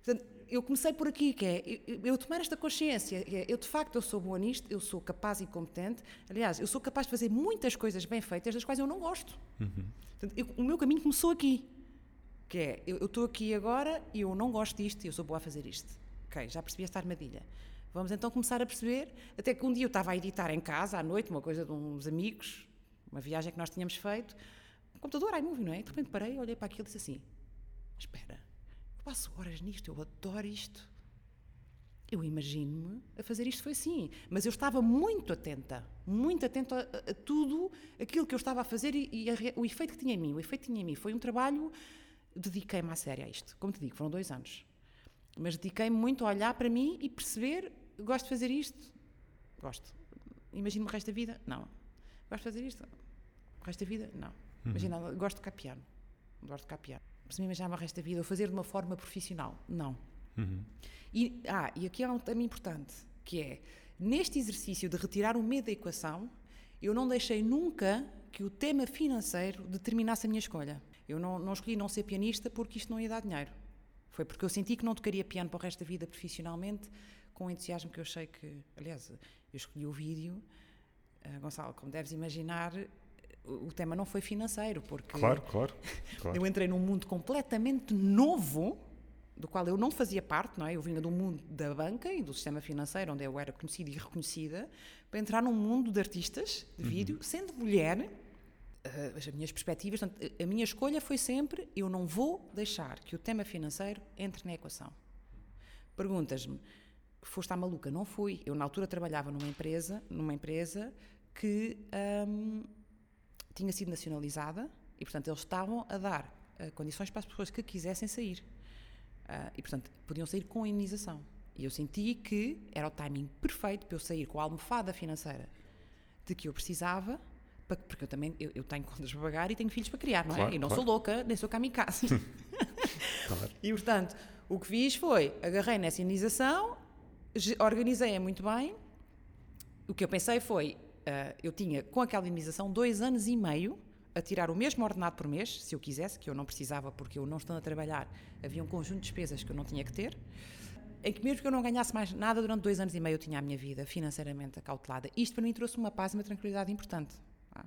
Portanto, eu comecei por aqui, que é eu, eu tomar esta consciência, que é, eu de facto eu sou boa nisto, eu sou capaz e competente. Aliás, eu sou capaz de fazer muitas coisas bem feitas, das quais eu não gosto. Portanto, eu- o meu caminho começou aqui, que é eu eu estou aqui agora e eu não gosto disto e eu sou boa a fazer isto. Ok, já percebi esta armadilha. Vamos então começar a perceber, até que um dia eu estava a editar em casa, à noite, uma coisa de uns amigos, uma viagem que nós tínhamos feito, um computador, iMovie, não é? E de repente parei, olhei para aquilo e disse assim, espera, eu passo horas nisto, eu adoro isto. Eu imagino-me a fazer isto foi assim, mas eu estava muito atenta, muito atenta a, a tudo aquilo que eu estava a fazer e, e a o efeito que tinha em mim. O efeito que tinha em mim foi um trabalho, dediquei-me à sério a isto. Como te digo, foram dois anos. Mas dediquei-me muito a olhar para mim e perceber, gosto de fazer isto? Gosto. Imagino-me o resto da vida? Não. Gosto de fazer isto? O resto da vida? Não. Imagina, gosto de tocar piano. Gosto de tocar piano. Se me imaginava o resto da vida, ou fazer de uma forma profissional? Não. E, ah, e aqui há um tema importante, que é, neste exercício de retirar o medo da equação, eu não deixei nunca que o tema financeiro determinasse a minha escolha. Eu não, não escolhi não ser pianista porque isto não ia dar dinheiro. Foi porque eu senti que não tocaria piano para o resto da vida profissionalmente, com entusiasmo que eu achei que. Aliás, eu escolhi o vídeo. Ah, Gonçalo, como deves imaginar, o, o tema não foi financeiro, porque Claro, claro. claro. eu entrei num mundo completamente novo, do qual eu não fazia parte, não é? Eu vinha do mundo da banca e do sistema financeiro, onde eu era conhecida e reconhecida, para entrar num mundo de artistas de vídeo, sendo mulher. eh, As minhas perspectivas, portanto, a minha escolha foi sempre: eu não vou deixar que o tema financeiro entre na equação. Perguntas-me, foste à maluca? Não fui. Eu, na altura, trabalhava numa empresa, numa empresa que hum, tinha sido nacionalizada e, portanto, eles estavam a dar eh, condições para as pessoas que quisessem sair. Ah, e, portanto, podiam sair com indenização. E eu senti que era o timing perfeito para eu sair com a almofada financeira de que eu precisava, para- porque eu também eu, eu tenho contas para pagar e tenho filhos para criar, não é? Claro, e não claro. sou louca, nem sou kamikaze. Claro. E, portanto, o que fiz foi, agarrei nessa indenização, organizei-a muito bem. O que eu pensei foi, ah, eu tinha, com aquela indenização, dois anos e meio a tirar o mesmo ordenado por mês, se eu quisesse, que eu não precisava porque eu não estando a trabalhar, havia um conjunto de despesas que eu não tinha que ter, em que mesmo que eu não ganhasse mais nada durante dois anos e meio, eu tinha a minha vida financeiramente acautelada. Isto para mim trouxe uma paz e uma tranquilidade importante. Tá?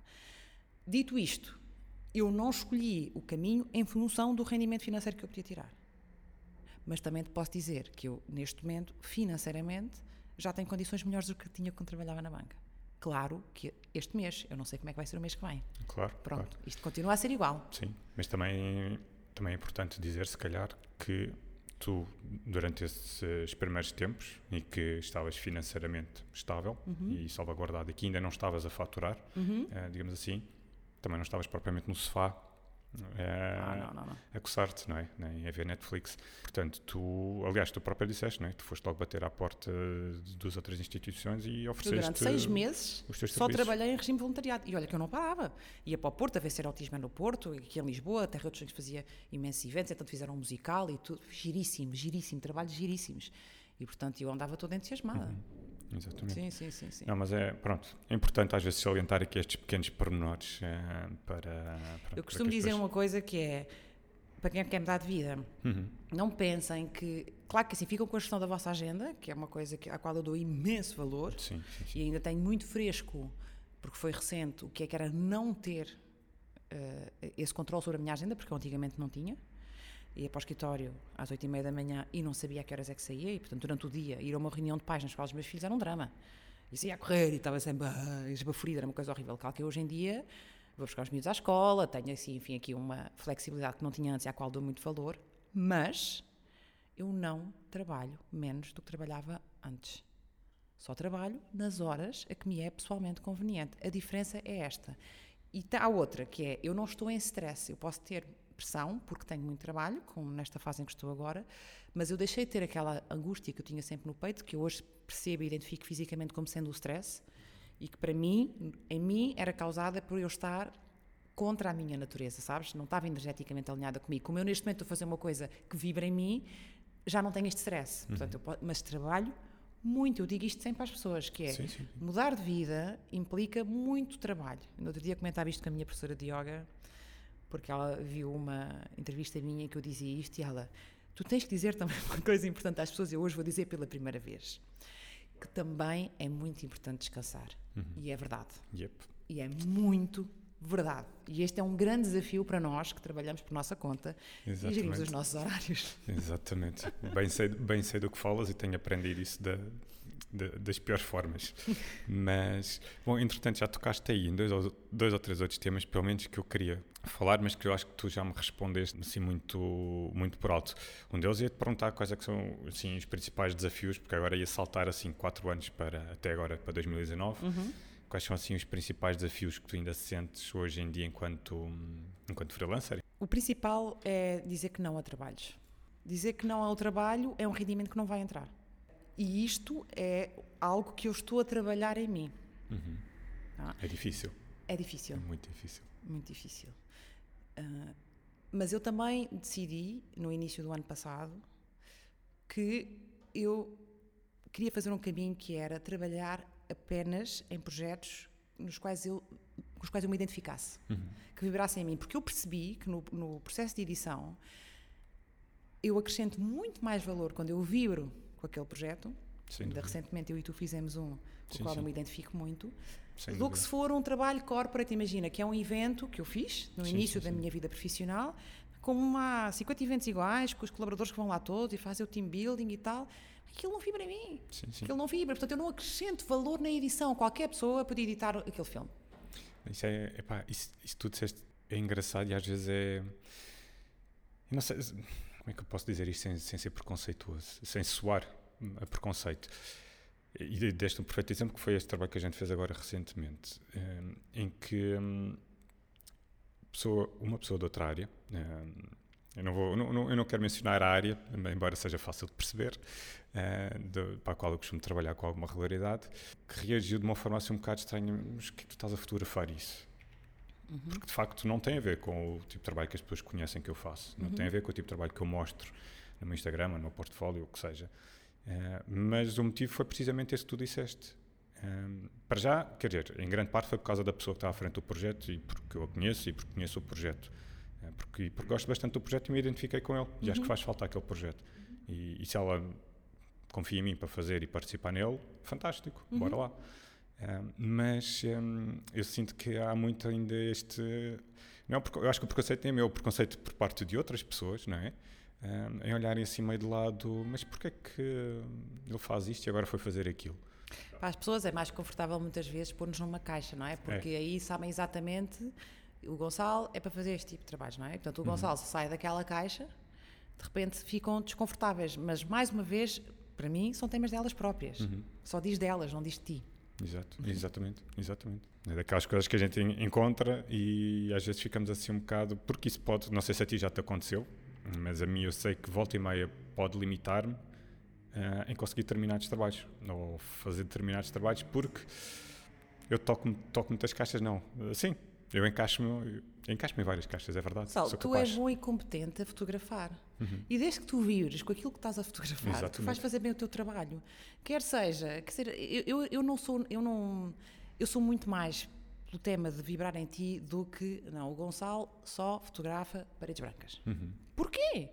Dito isto, eu não escolhi o caminho em função do rendimento financeiro que eu podia tirar. Mas também te posso dizer que eu, neste momento, financeiramente, já tenho condições melhores do que tinha quando trabalhava na banca. Claro que este mês, eu não sei como é que vai ser o mês que vem. Claro. Pronto, claro. isto continua a ser igual. Sim, mas também, também é importante dizer, se calhar, que tu, durante esses primeiros tempos e que estavas financeiramente estável Uhum. e salvaguardado e que ainda não estavas a faturar, eh, digamos assim, também não estavas propriamente no sofá eh, Ah, não, não, não. a coçar-te, não é? Nem a ver Netflix. Portanto, tu, aliás, tu próprio disseste, não é? Tu foste logo bater à porta de duas outras instituições e ofereceste durante seis meses os teus só serviços. trabalhei em regime voluntariado. E olha que eu não parava. Ia para o Porto a ver ser autismo no Porto, aqui em Lisboa, a Terra dos Sonhos fazia imensos eventos, então fizeram um musical e tudo. Giríssimo, giríssimo, trabalhos giríssimos. E portanto eu andava toda entusiasmada. Exatamente. Sim, sim, sim, sim. Não, mas é, pronto, é importante às vezes salientar aqui estes pequenos pormenores eh, para, para. Eu costumo dizer uma coisa que é, para quem quer mudar de vida, Uhum. não pensem que, claro que assim, ficam com a gestão da vossa agenda, que é uma coisa que, à qual eu dou imenso valor, Sim, sim, sim. e ainda tenho muito fresco, porque foi recente, o que é que era não ter eh, esse controle sobre a minha agenda, porque eu antigamente não tinha. Ia para o escritório às oito e meia da manhã e não sabia a que horas é que saía, e portanto durante o dia ir a uma reunião de pais nas quais os meus filhos era um drama. E saía a correr e estava sempre esbaforida, era uma coisa horrível. Claro que hoje em dia vou buscar os miúdos à escola, tenho assim, enfim, aqui uma flexibilidade que não tinha antes e à qual dou muito valor, mas eu não trabalho menos do que trabalhava antes. Só trabalho nas horas a que me é pessoalmente conveniente. A diferença é esta. E tá a outra, que é, eu não estou em stress. Eu posso ter pressão, porque tenho muito trabalho, como nesta fase em que estou agora, mas eu deixei de ter aquela angústia que eu tinha sempre no peito, que eu hoje percebo e identifico fisicamente como sendo o stress, e que para mim, em mim, era causada por eu estar contra a minha natureza, sabes? Não estava energeticamente alinhada comigo. Como eu neste momento estou a fazer uma coisa que vibra em mim, já não tenho este stress. Portanto, eu po- mas trabalho muito, eu digo isto sempre às pessoas, que é Sim, sim. mudar de vida implica muito trabalho. No outro dia comentava isto com a minha professora de yoga, porque ela viu uma entrevista minha que eu dizia isto e ela, tu tens que dizer também uma coisa importante às pessoas, eu hoje vou dizer pela primeira vez, que também é muito importante descansar. E é verdade. Yep. E é muito verdade. E este é um grande desafio para nós que trabalhamos por nossa conta e gerimos Exatamente. os nossos horários. Exatamente. bem, sei, bem sei do que falas e tenho aprendido isso da, da- das piores formas. Mas, bom, entretanto, já tocaste aí em dois ou, dois ou três outros temas, pelo menos que eu queria falar, mas que eu acho que tu já me respondeste assim muito, muito por alto. Um deles ia te perguntar quais é que são assim, os principais desafios, porque agora ia saltar assim quatro anos para até agora para 2019. Quais são assim os principais desafios que tu ainda sentes hoje em dia enquanto, enquanto freelancer? O principal é dizer que não a trabalhos. Dizer que não ao trabalho é um rendimento que não vai entrar. E isto é algo que eu estou a trabalhar em mim. É difícil, É é difícil, muito difícil. muito difícil. Ah, mas eu também decidi, no início do ano passado, que eu queria fazer um caminho que era trabalhar apenas em projetos nos quais eu, com os quais eu me identificasse, que vibrassem em mim, porque eu percebi que no, no processo de edição eu acrescento muito mais valor quando eu vibro com aquele projeto. Ainda recentemente eu e tu fizemos um com Sim, o qual sim. eu me identifico muito, Sem do dúvida. que se for um trabalho corporate, imagina, que é um evento que eu fiz no Sim, início da minha vida profissional, como há 50 eventos iguais, com os colaboradores que vão lá todos e fazem o team building e tal, aquilo não vibra em mim. Sim, sim. Aquilo não vibra, portanto eu não acrescento valor na edição. Qualquer pessoa pode editar aquele filme. Isso é, epá, isso, isso tu disseste é engraçado e às vezes é. Eu não sei. Como é que eu posso dizer isto sem, sem ser preconceituoso? Sem soar a preconceito. E deste um perfeito exemplo que foi este trabalho que a gente fez agora recentemente, eh, em que hum, pessoa, uma pessoa de outra área, eh, eu não, vou, não- eu não quero mencionar a área, embora seja fácil de perceber, para a qual eu costumo trabalhar com alguma regularidade, que reagiu de uma forma assim um bocado estranha. Mas que tu estás a fotografar isso? Porque de facto não tem a ver com o tipo de trabalho que as pessoas conhecem que eu faço, não tem a ver com o tipo de trabalho que eu mostro no meu Instagram, no meu portfólio, o que seja. Eh, mas o motivo foi precisamente esse que tu disseste. Um, para já, quer dizer, em grande parte foi por causa da pessoa que está à frente do projeto e porque eu a conheço e porque conheço o projeto. Uh, porque, porque gosto bastante do projeto e me identifiquei com ele. E acho que Uhum. faz falta aquele projeto. E, e se ela confia em mim para fazer e participar nele, fantástico, Uhum. bora lá. Um, mas um, eu sinto que há muito ainda este. Não, eu acho que o preconceito é meu, o preconceito por parte de outras pessoas, não é? Um, em olharem assim meio de lado, mas porquê é que ele faz isto e agora foi fazer aquilo? Para as pessoas é mais confortável muitas vezes pôr-nos numa caixa, não é? Porque aí sabem exatamente o Gonçalo é para fazer este tipo de trabalhos, não é? Portanto, o Uhum. Gonçalo sai daquela caixa, de repente ficam desconfortáveis, mas mais uma vez, para mim, são temas delas próprias. Uhum. Só diz delas, não diz de ti. Exato, exatamente, exatamente. É daquelas coisas que a gente en- encontra e às vezes ficamos assim um bocado, porque isso pode, não sei se a ti já te aconteceu, mas a mim eu sei que volta e meia pode limitar-me ah, em conseguir determinados trabalhos ou fazer determinados trabalhos porque eu toco, toco muitas caixas, não. Sim, eu encaixo-me eu encaixo-me em várias caixas, é verdade. Sou tu és bom e competente a fotografar. E desde que tu vibres com aquilo que estás a fotografar, tu Exatamente. vais fazer bem o teu trabalho. Quer seja, quer eu, eu, eu não sou, eu não, eu sou muito mais pelo tema de vibrar em ti do que, não, o Gonçalo só fotografa paredes brancas. Uhum. Porquê?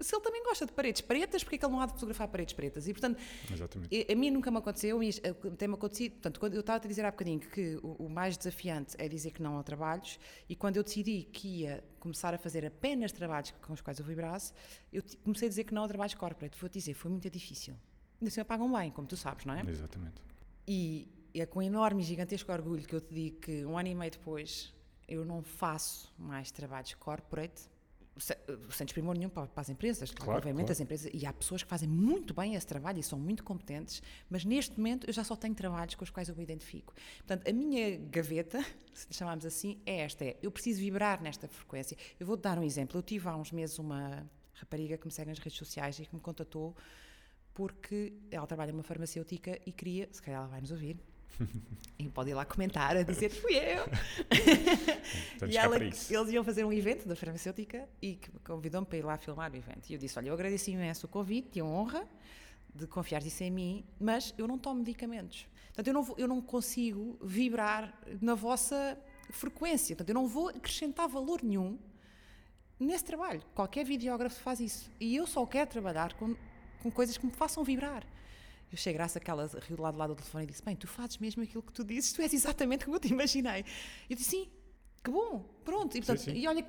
Se ele também gosta de paredes pretas, porque é que ele não há de fotografar paredes pretas? E, portanto, Exatamente. e- A mim nunca me aconteceu, mas eh, tem-me acontecido. Portanto, quando eu estava a te dizer há bocadinho que o, o mais desafiante é dizer que não a trabalhos, e quando eu decidi que ia começar a fazer apenas trabalhos com os quais eu vibrasse, eu comecei a dizer que não a trabalhos corporate. Vou-te dizer, foi muito difícil. Ainda assim, pagam bem, como tu sabes, não é? Exatamente. E é com enorme e gigantesco orgulho que eu te digo que um ano e meio depois eu não faço mais trabalhos corporate. Se- Sem desprimor nenhum para, para as empresas, claro, Claro, obviamente claro. as empresas, e há pessoas que fazem muito bem esse trabalho e são muito competentes, mas neste momento eu já só tenho trabalhos com os quais eu me identifico. Portanto, a minha gaveta, se lhe chamarmos assim, é esta: é, eu preciso vibrar nesta frequência. Eu vou-te dar um exemplo. Eu tive há uns meses uma rapariga que me segue nas redes sociais e que me contatou porque ela trabalha numa farmacêutica e queria, se calhar ela vai nos ouvir, e pode ir lá comentar a dizer fui eu. E ela, eles iam fazer um evento da farmacêutica e convidou-me para ir lá filmar o evento. E eu disse: Olha, eu agradeço imenso o convite e a honra de confiar isso em mim, mas eu não tomo medicamentos. Portanto, eu não, vou- eu não consigo vibrar na vossa frequência. Portanto, eu não vou acrescentar valor nenhum nesse trabalho. Qualquer videógrafo faz isso. E eu só quero trabalhar com, com coisas que me façam vibrar. Eu achei graça que ela riu do lado do lado do telefone e disse: Bem, tu fazes mesmo aquilo que tu dizes, tu és exatamente como eu te imaginei. Eu disse: Sim, que bom, pronto. E, portanto, sim. e olha,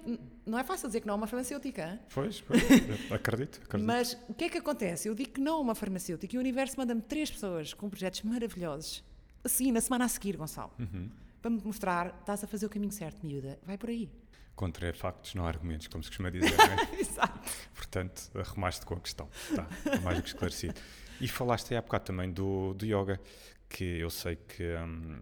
não é fácil dizer que não a uma farmacêutica. hein? Pois, pois, acredito, acredito. Mas o que é que acontece? Eu digo que não a uma farmacêutica e o universo manda-me três pessoas com projetos maravilhosos. Assim, na semana a seguir, Gonçalo. Uhum. Para me mostrar, estás a fazer o caminho certo, miúda. Vai por aí. Contra factos, não há argumentos, como se costuma dizer. não é? Exato. Portanto, arrumaste com a questão. Está tá mais do que esclarecido. E falaste aí há bocado também do, do yoga, que eu sei que hum,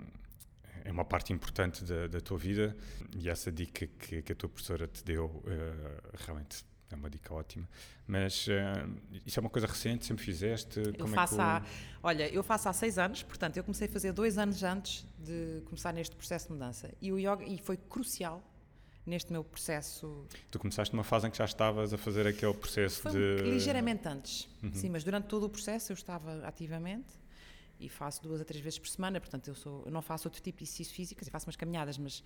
é uma parte importante da, da tua vida e essa dica que, que a tua professora te deu eh, realmente é uma dica ótima. Mas eh, isso é uma coisa recente, sempre fizeste? Eu Como faço é que há, olha, eu faço há seis anos, portanto, eu comecei a fazer dois anos antes de começar neste processo de mudança. E o yoga e foi crucial neste meu processo. Tu começaste numa fase em que já estavas a fazer aquele processo Foi de. ligeiramente antes, sim, mas durante todo o processo eu estava ativamente e faço duas a três vezes por semana, portanto, eu, sou, eu não faço outro tipo de exercício físico, dizer, faço umas caminhadas, mas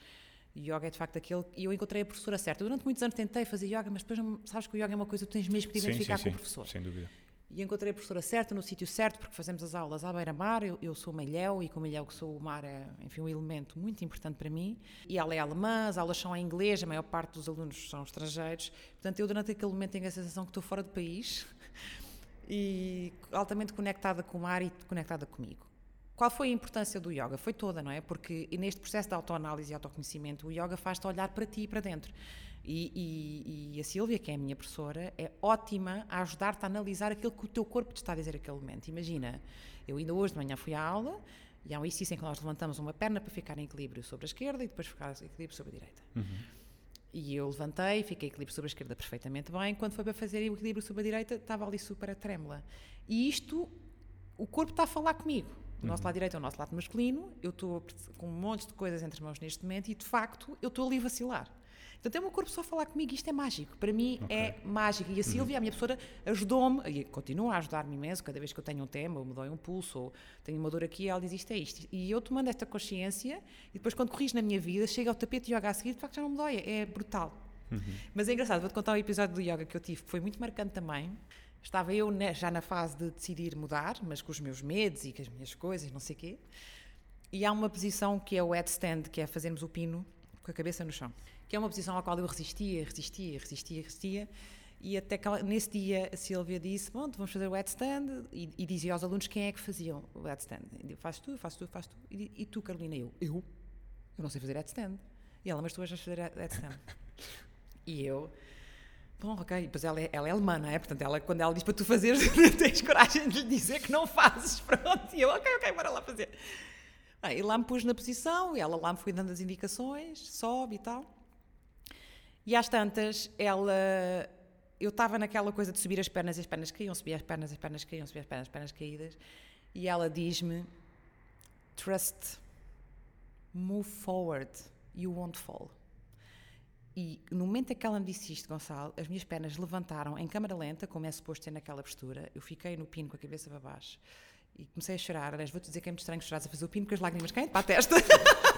yoga é de facto aquele. E eu encontrei a professora certa. Durante muitos anos tentei fazer yoga, mas depois sabes que o yoga é uma coisa que tu tens mesmo que te Sim, identificar sim, com sim, o professor. Sem dúvida. E encontrei a professora certa no sítio certo, porque fazemos as aulas à beira-mar. Eu, eu sou malhéu e como malhéu que sou, o mar é, enfim, um elemento muito importante para mim. E ela é alemã, as aulas são em inglês, a maior parte dos alunos são estrangeiros. Portanto, eu durante aquele momento tenho a sensação que estou fora do país e altamente conectada com o mar e conectada comigo. Qual foi a importância do yoga? Foi toda, não é? Porque neste processo de autoanálise e autoconhecimento, o yoga faz-te olhar para ti e para dentro. E, e- e a Sílvia, que é a minha professora, é ótima a ajudar-te a analisar aquilo que o teu corpo te está a dizer naquele momento. Imagina, eu ainda hoje de manhã fui à aula e há um exercício em que nós levantamos uma perna para ficar em equilíbrio sobre a esquerda e depois ficar em equilíbrio sobre a direita. E eu levantei, fiquei equilíbrio sobre a esquerda perfeitamente bem. Quando foi para fazer o equilíbrio sobre a direita, estava ali super a trêmula. E isto, o corpo está a falar comigo. O nosso lado direito é o nosso lado masculino. Eu estou com um monte de coisas entre as mãos neste momento e, de facto, eu estou ali a vacilar. Portanto, é meu corpo só a falar comigo, isto é mágico. Para mim Ok. é mágico. E a Silvia, a minha professora, ajudou-me, e continua a ajudar-me imenso, cada vez que eu tenho um tema, ou me dói um pulso, ou tenho uma dor aqui, ela diz isto é isto. E eu tomando esta consciência, e depois quando corrijo na minha vida, chego ao tapete de yoga a seguir, de facto já não me dói, é brutal. Mas é engraçado, vou-te contar um episódio do yoga que eu tive, que foi muito marcante também. Estava eu já na fase de decidir mudar, mas com os meus medos e com as minhas coisas, não sei o quê. E há uma posição que é o headstand, que é fazermos o pino com a cabeça no chão. Que é uma posição à qual eu resistia, resistia, resistia, resistia. E até que nesse dia a Silvia disse: Bom, vamos fazer o headstand. E, e dizia aos alunos quem é que faziam o headstand. Faz tu, faz tu, faz tu. E, e tu, Carolina? Eu? Eu? Eu não sei fazer headstand. E ela, mas tu vais fazer headstand. e eu. Bom, ok. Depois ela é, ela é alemã, não é? Portanto, ela, quando ela diz para tu fazeres, tens coragem de lhe dizer que não fazes. Pronto. E eu, ok, ok, bora lá fazer. Ah, e lá me pus na posição, e ela lá me foi dando as indicações, sobe e tal. E às tantas, ela. Eu estava naquela coisa de subir as pernas e as pernas caíam, subir as pernas, as pernas caíam, subir as pernas, as pernas caídas. E ela diz-me: Trust, move forward, you won't fall. E no momento em que ela me disse isto, Gonçalo, as minhas pernas levantaram em câmara lenta, como é suposto ser naquela postura. Eu fiquei no pino com a cabeça para baixo e comecei a chorar. Aliás, vou-te dizer que é muito estranho chorar a fazer o pino, porque as lágrimas caem para a testa.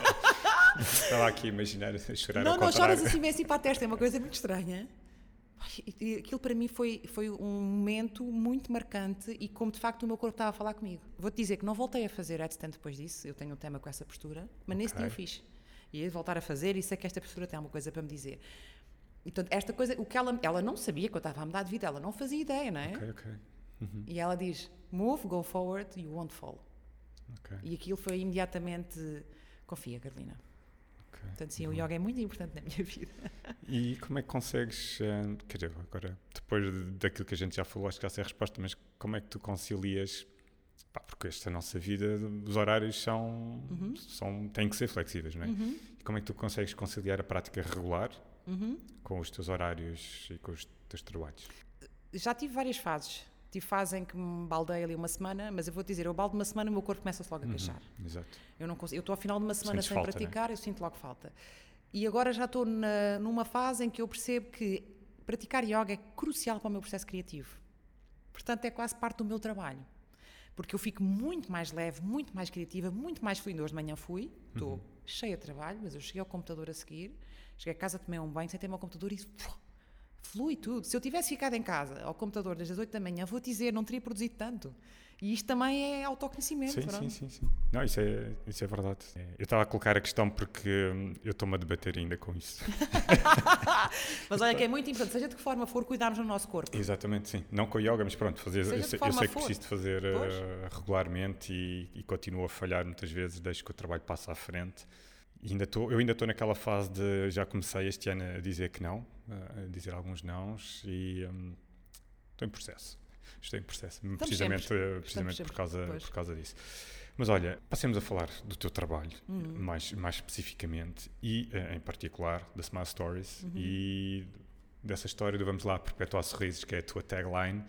Estava aqui a imaginar a chorar não, não, choras assim bem assim para a testa, é uma coisa muito estranha. Aquilo para mim foi, foi um momento muito marcante e como de facto o meu corpo estava a falar comigo. Vou-te dizer que não voltei a fazer headstand depois disso, eu tenho um tema com essa postura, mas nesse Ok. dia eu fiz. E voltar a fazer e sei que esta postura tem alguma coisa para me dizer. E, portanto, esta coisa, o que ela, ela não sabia que eu estava a mudar de vida, ela não fazia ideia, não é? Ok. E ela diz: Move, go forward, you won't fall. E aquilo foi imediatamente: Confia, Carolina. Ok. Portanto, sim, o yoga é muito importante na minha vida. E como é que consegues, eh, quer dizer, agora, depois de- daquilo que a gente já falou, acho que já sei a resposta, mas como é que tu concilias, pá, porque esta nossa vida, os horários são, Uhum. são têm que ser flexíveis, não é? E como é que tu consegues conciliar a prática regular Uhum. com os teus horários e com os teus trabalhos? Já tive várias fases. Tive fase em que me baldei ali uma semana, mas eu vou dizer, eu baldo uma semana e o meu corpo começa-se logo a queixar. Exato. Eu não consigo, eu estou ao final de uma semana Sentes sem falta, né? praticar, eu sinto logo falta. E agora já estou na- numa fase em que eu percebo que praticar yoga é crucial para o meu processo criativo. Portanto, é quase parte do meu trabalho. Porque eu fico muito mais leve, muito mais criativa, muito mais fluindo. Hoje de manhã fui, estou Uhum. cheia de trabalho, mas eu cheguei ao computador a seguir, cheguei a casa, tomei um banho, sentei-me ao computador e flui tudo. Se eu tivesse ficado em casa, ao computador, desde as 8 da manhã, vou dizer, não teria produzido tanto. E isto também é autoconhecimento. Sim, pronto. sim, sim, sim. Não, isso é, isso é verdade. É, Eu estava a colocar a questão porque hum, eu estou-me a debater ainda com isso. Mas olha que é muito importante, seja de que forma for, cuidarmos do nosso corpo. Exatamente, sim. Não com yoga, mas pronto, fazer, eu, sei, eu sei que for. preciso de fazer Pois. regularmente e, e continuo a falhar muitas vezes, desde que o trabalho passa à frente. Ainda estou, eu ainda estou naquela fase de já comecei este ano a dizer que não, a dizer alguns nãos e estou em processo. Estou em processo, precisamente, sempre. eh, precisamente sempre, por, causa, por causa disso. Mas olha, passemos a falar do teu trabalho, Uhum. mais, mais especificamente, e eh, em particular da Smile Stories Uhum. e dessa história do Vamos lá perpetuar sorrisos, que é a tua tagline.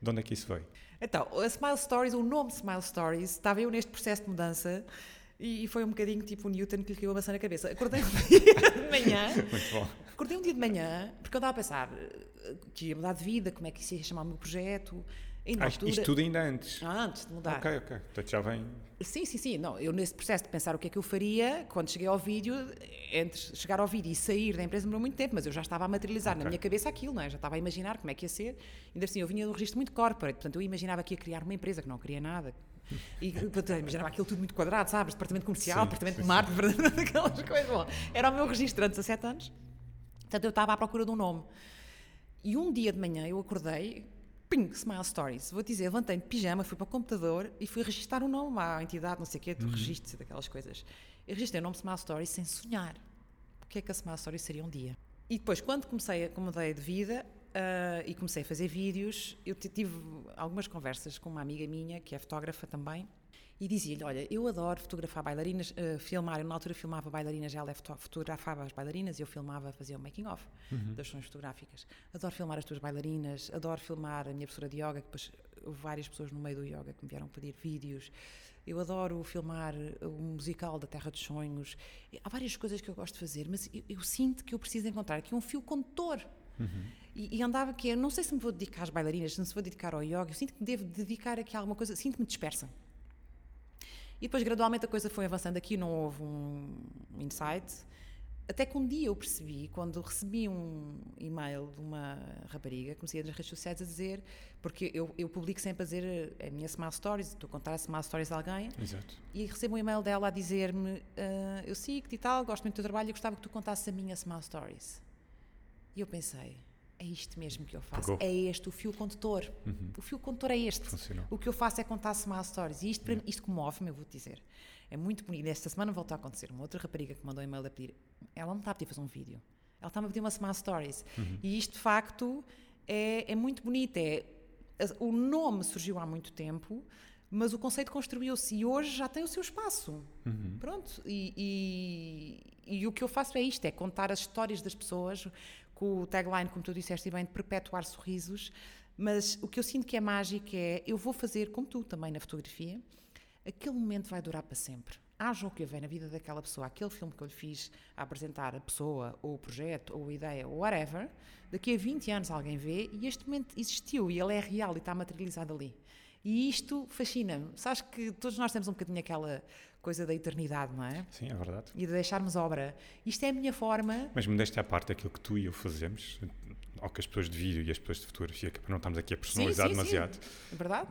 De onde é que isso veio? Então, a Smile Stories, o nome Smile Stories, estava eu neste processo de mudança e foi um bocadinho tipo o Newton que lhe caiu a maçã na cabeça. Acordei um dia de manhã, Muito bom. acordei um dia de manhã, porque eu andava a pensar eh, que ia mudar de vida, como é que isso ia chamar o meu projeto. E na Ah, altura... isto tudo ainda antes. Ah, antes de mudar. Ok, ok. Portanto, já vem. Sim, sim, sim. Não, eu nesse processo de pensar o que é que eu faria, quando cheguei ao vídeo, entre chegar ao vídeo e sair da empresa demorou muito tempo, mas eu já estava a materializar na Ok. minha cabeça aquilo, não é? Já estava a imaginar como é que ia ser. Ainda assim, eu vinha de um registro muito corporate, portanto eu imaginava que ia criar uma empresa que não queria nada. E imaginava aquilo tudo muito quadrado, sabes? Departamento comercial, Sim, departamento sim, de marketing, aquelas coisas. Bom, era o meu registro durante 17 anos. Portanto, eu estava à procura de um nome. E um dia de manhã eu acordei, ping, Smile Stories. Vou dizer, levantei-me de pijama, fui para o computador e fui registrar um nome à entidade, não sei o quê, do registro daquelas coisas. Eu registrei o nome Smile Stories sem sonhar. O que é que a Smile Stories seria um dia? E depois, quando comecei, a- mudei de vida ah, e comecei a fazer vídeos, eu ti- tive algumas conversas com uma amiga minha, que é fotógrafa também, e dizia-lhe: Olha, eu adoro fotografar bailarinas, uh, filmar. Eu, na altura, filmava bailarinas, ela fotografava as bailarinas e eu filmava, fazia o making-of uhum. das sessões fotográficas. Adoro filmar as tuas bailarinas, adoro filmar a minha professora de yoga, que depois houve várias pessoas no meio do yoga que me vieram pedir vídeos. Eu adoro filmar o musical da Terra dos Sonhos. Há várias coisas que eu gosto de fazer, mas eu, eu sinto que eu preciso encontrar aqui um fio condutor. Uhum. E, e, andava que eu não sei se me vou dedicar às bailarinas, se me vou dedicar ao yoga, eu sinto que me devo dedicar aqui a alguma coisa, sinto-me dispersa. E depois, gradualmente, a coisa foi avançando aqui, não houve um insight. Até que um dia eu percebi, quando recebi um e-mail de uma rapariga, comecei nas redes sociais a dizer, porque eu, eu publico sempre a dizer a minha Smile Stories, estou a contar a Smile Stories de alguém, Exato. e recebo um e-mail dela a dizer-me: uh, Eu sigo-te e tal, gosto muito do teu trabalho e gostava que tu contasses a minha Smile Stories. E eu pensei: é isto mesmo que eu faço. Pegou. É este o fio condutor. Uhum. O fio condutor é este. Funcionou. O que eu faço é contar smile stories. E isto, uhum. isto comove-me, eu vou-te dizer. É muito bonito. Esta semana voltou a acontecer. Uma outra rapariga que mandou um e-mail a pedir. Ela não está a pedir fazer um vídeo. Ela está a pedir uma smile stories. Uhum. E isto, de facto, é, é muito bonito. É, o nome surgiu há muito tempo, mas o conceito construiu-se e hoje já tem o seu espaço. Uhum. Pronto. E, e, e, o que eu faço é isto: é contar as histórias das pessoas, com o tagline, como tu disseste bem, de perpetuar sorrisos, mas o que eu sinto que é mágico é, eu vou fazer, como tu também na fotografia, aquele momento vai durar para sempre. Haja o que houver na vida daquela pessoa, aquele filme que eu lhe fiz a apresentar a pessoa, ou o projeto, ou a ideia, ou whatever, daqui a 20 anos alguém vê e este momento existiu e ele é real e está materializado ali. E isto fascina-me. Sabes que todos nós temos um bocadinho aquela coisa da eternidade, não é? Sim, é verdade. E de deixarmos obra. Isto é a minha forma. Mas me deste à parte aquilo que tu e eu fazemos, ou que as pessoas de vídeo e as pessoas de fotografia, que não estamos aqui a personalizar sim, sim, demasiado. Sim. É verdade.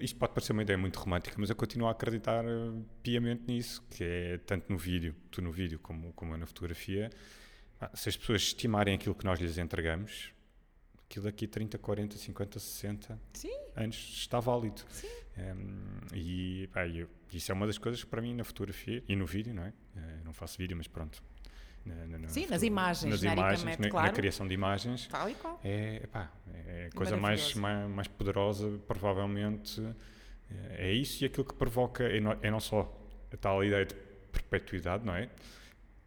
Isto pode parecer uma ideia muito romântica, mas eu continuo a acreditar eh, piamente nisso, que é tanto no vídeo, tu no vídeo, como, como na fotografia. Se as pessoas estimarem aquilo que nós lhes entregamos, aquilo daqui 30, 40, 50, 60 Sim. anos está válido. Sim. Um, e pá, eu, isso é uma das coisas que para mim na fotografia e no vídeo, não é? Eu eh, não faço vídeo, mas pronto. Na, na, Sim, nas imagens, nas imagens na, claro. na, criação de imagens. Tal e qual. É, pá, é a coisa mais, mais, mais poderosa, provavelmente. É, é isso e aquilo que provoca, é não, é não só a tal ideia de perpetuidade, não é?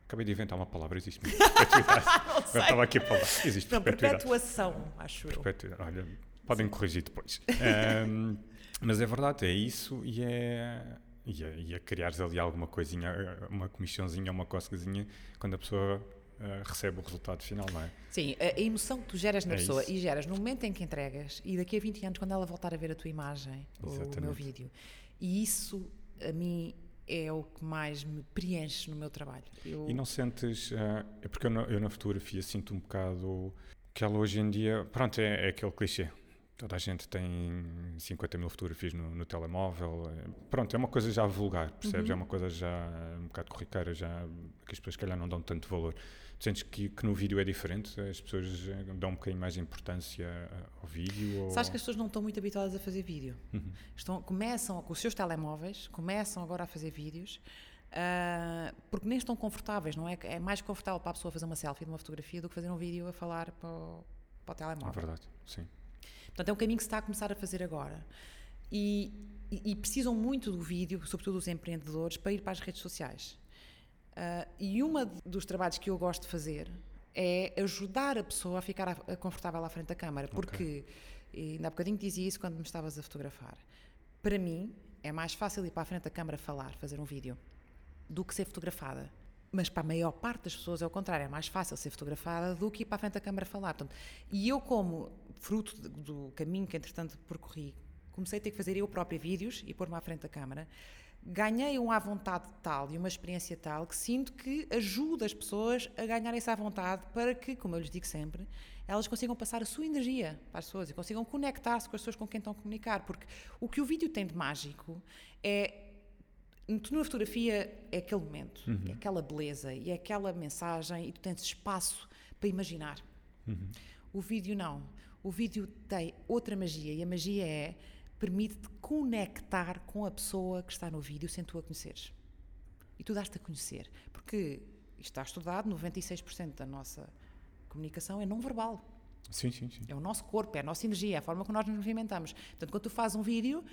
Acabei de inventar uma palavra, existe mesmo. Perpetuidade. Agora estava aqui a falar. Existe não, perpetuidade. perpetuação, acho perpetuidade. eu. Olha, podem corrigir depois. um, mas é verdade, é isso e é. E a, e a criares ali alguma coisinha, uma comissãozinha, uma cócegazinha, quando a pessoa uh, recebe o resultado final, não é? Sim, a, emoção que tu geras na é pessoa isso. e geras no momento em que entregas e daqui a 20 anos, quando ela voltar a ver a tua imagem, Exatamente. o meu vídeo. E isso, a mim, é o que mais me preenche no meu trabalho. Eu... E não sentes. Uh, é porque eu na, eu na, fotografia sinto um bocado que ela hoje em dia. Pronto, é, é aquele clichê. Toda a gente tem 50 mil fotografias no, no telemóvel. Pronto, é uma coisa já vulgar, percebes? Uhum. É uma coisa já um bocado corriqueira, já que as pessoas, se calhar, não dão tanto valor. Sentes que, que, no vídeo é diferente? As pessoas eh, dão um bocadinho mais importância ao vídeo? Ou... Sabes que as pessoas não estão muito habituadas a fazer vídeo. Uhum. Estão, começam com os seus telemóveis, começam agora a fazer vídeos, uh, porque nem estão confortáveis, não é? É mais confortável para a pessoa fazer uma selfie de uma fotografia do que fazer um vídeo a falar para o, para o telemóvel. É verdade, sim. Portanto, é um caminho que se está a começar a fazer agora. E, e, e precisam muito do vídeo, sobretudo os empreendedores, para ir para as redes sociais. Uh, e um dos trabalhos que eu gosto de fazer é ajudar a pessoa a ficar a, a confortável à frente da câmara, porque, okay. ainda há bocadinho dizia isso quando me estavas a fotografar, para mim é mais fácil ir para a frente da câmara falar, fazer um vídeo, do que ser fotografada. Mas para a maior parte das pessoas é o contrário, é mais fácil ser fotografada do que ir para a frente da câmara falar. Portanto, e eu, como fruto do caminho que entretanto percorri, comecei a ter que fazer eu própria vídeos e pôr-me à frente da câmara ganhei um à vontade tal e uma experiência tal que sinto que ajuda as pessoas a ganhar essa vontade para que, como eu lhes digo sempre, elas consigam passar a sua energia para as pessoas e consigam conectar-se com as pessoas com quem estão a comunicar. Porque o que o vídeo tem de mágico é. Tu na fotografia é aquele momento, uhum. é aquela beleza e é aquela mensagem e tu tens espaço para imaginar. Uhum. O vídeo não. O vídeo tem outra magia e a magia é permite-te conectar com a pessoa que está no vídeo sem tu a conheceres. E tu dás-te a conhecer. Porque está estudado, 96% da nossa comunicação é não verbal. Sim, sim, sim. É o nosso corpo, é a nossa energia, é a forma como nós nos movimentamos. Portanto, quando tu fazes um vídeo,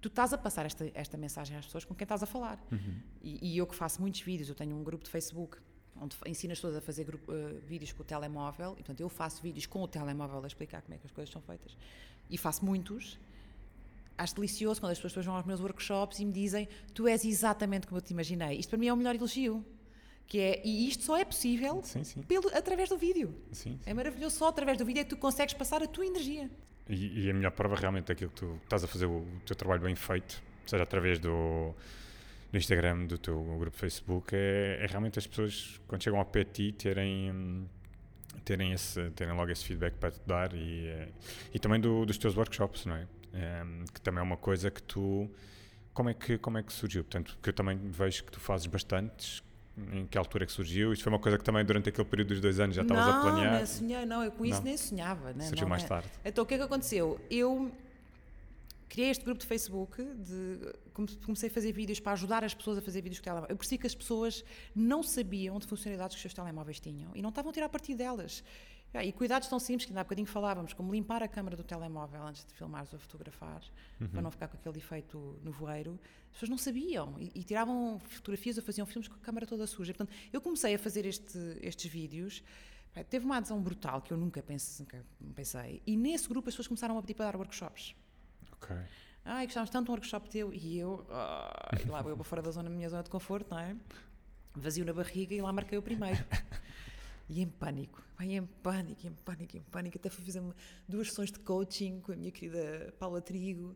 tu estás a passar esta, esta mensagem às pessoas com quem estás a falar. Uhum. E, e eu que faço muitos vídeos, eu tenho um grupo de Facebook onde fa- ensino as pessoas a fazer grupo- eh, vídeos com o telemóvel, e portanto eu faço vídeos com o telemóvel a explicar como é que as coisas são feitas. E faço muitos. Acho delicioso quando as pessoas vão aos meus workshops e me dizem tu és exatamente como eu te imaginei. Isto para mim é o melhor elogio. Que é, e isto só é possível Sim, sim. pelo, através do vídeo. sim. É maravilhoso, só através do vídeo é que tu consegues passar a tua energia. E, e a melhor prova realmente daquilo que tu estás a fazer o, teu trabalho bem feito, seja através do, do Instagram, do teu grupo Facebook, é, é realmente as pessoas, quando chegam ao pé de ti, terem, terem, esse, terem logo esse feedback para te dar e, eh, e também do- dos teus workshops, não é? Em, que também é uma coisa que tu. Como é que, como é que surgiu? Portanto, que eu também vejo que tu fazes bastantes. Em que altura é que surgiu? Isto foi uma coisa que também durante aquele período dos dois anos já estavas a planear? Não, sonhei, não, eu com isso Não. nem sonhava. Né? Surgiu Não, mais né? tarde. Então o que é que aconteceu? Eu criei este grupo de Facebook, de, come- comecei a fazer vídeos para ajudar as pessoas a fazer vídeos com telemóvel. Eu percebi que as pessoas não sabiam de funcionalidades que os seus telemóveis tinham e não estavam a tirar partido delas. Ah, E cuidados tão simples que ainda há bocadinho falávamos, como limpar a câmara do telemóvel antes de filmares ou fotografar, para não ficar com aquele efeito no voeiro. As pessoas não sabiam e, e tiravam fotografias ou faziam filmes com a câmara toda suja. Portanto, eu comecei a fazer este- estes vídeos. Teve uma adesão brutal que eu nunca pense- nunca pensei. E nesse grupo as pessoas começaram a pedir para dar workshops. Ok. Ai, gostávamos tanto de um workshop teu. E eu, ai, lá eu para fora da zona, minha zona de conforto, não é? Vazio na barriga e lá marquei o primeiro. E em pânico, vai em pânico, em pânico, em pânico. Até fui fazer duas sessões de coaching com a minha querida Paula Trigo.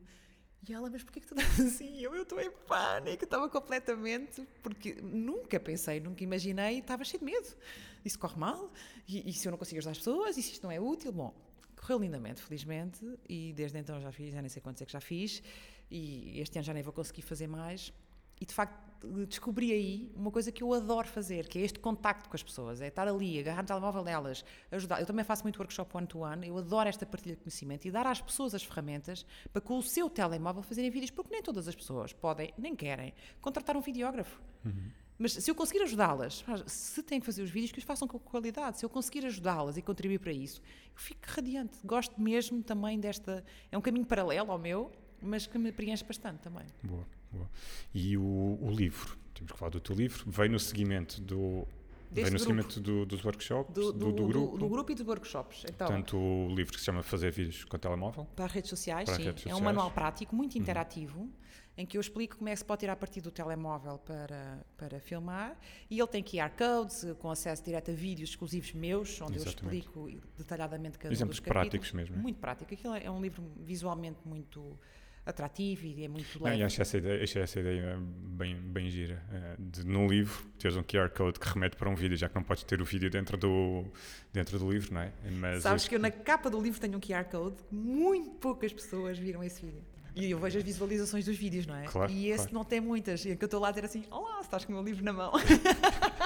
E ela, mas porquê que tu estás assim? Eu estou em pânico, estava completamente, porque nunca pensei, nunca imaginei, estava cheio de medo. Isso corre mal? E, e se eu não consigo ajudar as pessoas? E se isto não é útil? Bom, correu lindamente, felizmente, e desde então já fiz, já nem sei quantos é que já fiz, e este ano já nem vou conseguir fazer mais. E de facto descobri aí uma coisa que eu adoro fazer, que é este contacto com as pessoas, é estar ali, agarrar no telemóvel delas, ajudar. Eu também faço muito workshop one-to-one, eu adoro esta partilha de conhecimento e dar às pessoas as ferramentas para com o seu telemóvel fazerem vídeos, porque nem todas as pessoas podem, nem querem, contratar um videógrafo. Mas se eu conseguir ajudá-las, se têm que fazer os vídeos, que os façam com qualidade. Se eu conseguir ajudá-las e contribuir para isso, eu fico radiante. Gosto mesmo também desta. É um caminho paralelo ao meu, mas que me preenche bastante também. Boa, boa. E o, o livro, temos que falar do teu livro, veio no seguimento do. Deste veio no seguimento do- dos workshops, Do, do, do grupo. do grupo e dos workshops. Então, Portanto, o livro que se chama Fazer Vídeos com telemóvel. para redes sociais, Para sim. redes É um sociais. Uhum. manual prático, muito interativo, em que eu explico como é que se pode tirar partido do telemóvel para, para filmar. E ele tem QR codes com acesso direto a vídeos exclusivos meus, onde Exatamente. eu explico detalhadamente cada um Exemplos dos capítulos. práticos mesmo. Muito prático. Aquilo é um livro visualmente muito atrativo e é muito Não, leve. e acho essa ideia, achei essa ideia bem, bem gira. eh, De, no livro, teres um QR Code que remete para um vídeo, já que não podes ter o vídeo dentro do, dentro do livro, não é? Mas Sabes que eu na capa do livro tenho um QR Code, muito poucas pessoas viram esse vídeo. E eu vejo as visualizações dos vídeos, não é? Claro, e esse claro. não tem muitas. E é que eu estou lá a dizer assim: Olá, estás com o meu livro na mão.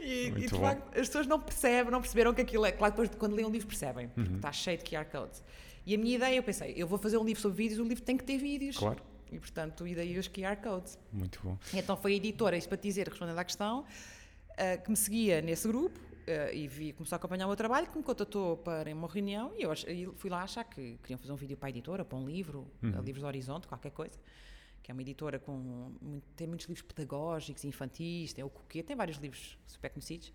e, e, de facto as pessoas não percebem, não perceberam que aquilo é. Claro, depois quando leem um livro percebem, Uhum. porque está cheio de QR codes. E a minha ideia, eu pensei: eu vou fazer um livro sobre vídeos, o livro tem que ter vídeos. Claro, E portanto, e daí os QR codes. muito bom. E Então foi a editora, isto para te dizer, respondendo à questão, eh, que me seguia nesse grupo eh, e vi, começou a acompanhar o meu trabalho, que me contatou para uma reunião e eu e fui lá achar que queriam fazer um vídeo para a editora, para um livro, Uhum. a Livros do Horizonte, qualquer coisa. Que é uma editora com. tem muitos livros pedagógicos, infantis, tem o Coquê, tem vários livros super conhecidos.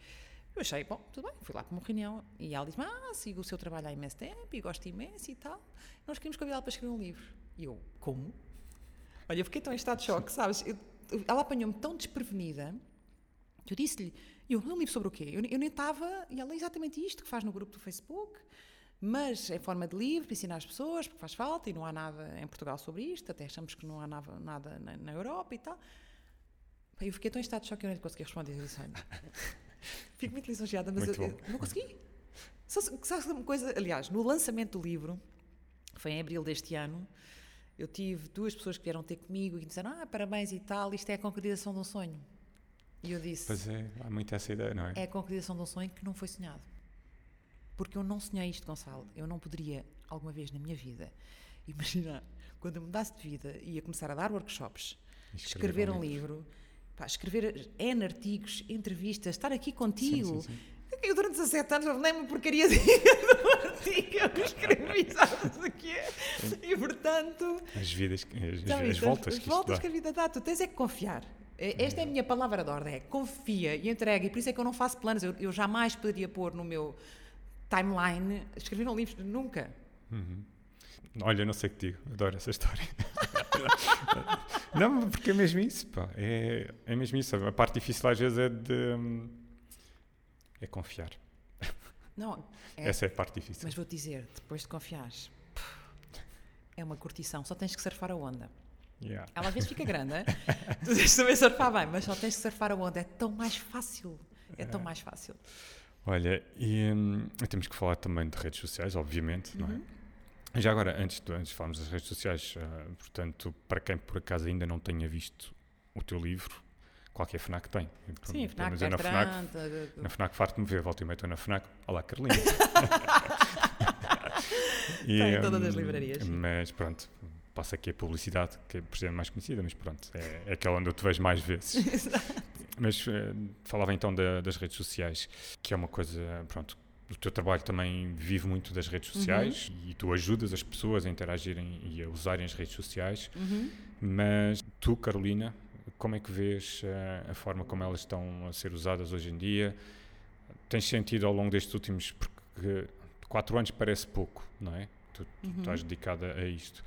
Eu achei, bom, tudo bem, fui lá para uma reunião e ela disse: Ah, sigo o seu trabalho há imenso tempo e gosto imenso e tal. Nós queríamos convidá-la para escrever um livro. E eu, como? Olha, eu fiquei tão em estado de choque, sabes? Eu- ela apanhou-me tão desprevenida que eu disse-lhe: Eu um livro sobre o quê? Eu, eu nem estava. E ela é exatamente isto que faz no grupo do Facebook, mas em forma de livro, para ensinar as pessoas, porque faz falta e não há nada em Portugal sobre isto, até achamos que não há nada, nada na, na Europa e tal. Eu fiquei tão em estado de choque que eu nem consegui responder. Eu disse: fico muito lisonjeada, mas Muito eu, eu não consegui. Só Sabes uma coisa? Aliás, no lançamento do livro, foi em abril deste ano, eu tive duas pessoas que vieram ter comigo e disseram: Ah, parabéns e tal, isto é a concretização de um sonho. E eu disse: Pois é, há muito essa ideia, não é? É a concretização de um sonho que não foi sonhado. Porque eu não sonhei isto, Gonçalo. Eu não poderia, alguma vez na minha vida, imaginar, quando eu mudasse de vida, ia começar a dar workshops, E escrever um livro, pá, escrever N artigos, entrevistas, estar aqui contigo. Sim, sim, sim. Eu durante 17 anos não lembro porcaria de do artigo que eu escrevi, sabes o que é? E portanto. As vidas, as, Então, as isso, voltas as que voltas que a vida dá, tu tens é que confiar. É- Esta é a minha palavra de ordem, é confia e entrega. E por isso é que eu não faço planos. Eu, eu jamais poderia pôr no meu timeline escrever um livro, nunca. Olha, não sei o que digo, adoro essa história. não, porque é mesmo isso, pá. É, é mesmo isso. A parte difícil às vezes é de. hum, é confiar. Não, é, Essa é a parte difícil. mas vou-te dizer, depois de confiares, é uma curtição, só tens que surfar a onda. Yeah. Ela às vezes fica grande, hein? tu tens de saber surfar bem, mas só tens que surfar a onda. É tão mais fácil. É tão mais fácil. Olha, e hum, temos que falar também de redes sociais, obviamente, não Uhum. é? Já agora, antes de, antes de falarmos das redes sociais, ah, portanto, para quem por acaso ainda não tenha visto o teu livro, qualquer FNAC tem. Sim, FNAC, eu na FNAC, na FNAC farto-me ver, volto e meio estou na FNAC. Olá, Carolina. E, Está em todas as hum, livrarias, sim. Mas pronto, passa aqui a publicidade, que é mais conhecida, mas pronto, é, é aquela onde eu te vejo mais vezes. Mas eh, falava então da- das redes sociais, que é uma coisa, pronto, o teu trabalho também vive muito das redes Uhum. sociais e tu ajudas as pessoas a interagirem e a usarem as redes sociais, Uhum. mas tu, Carolina, como é que vês eh, a forma como elas estão a ser usadas hoje em dia? Tens sentido ao longo destes últimos, porque quatro anos parece pouco, não é? Tu, tu Uhum. estás dedicada a isto.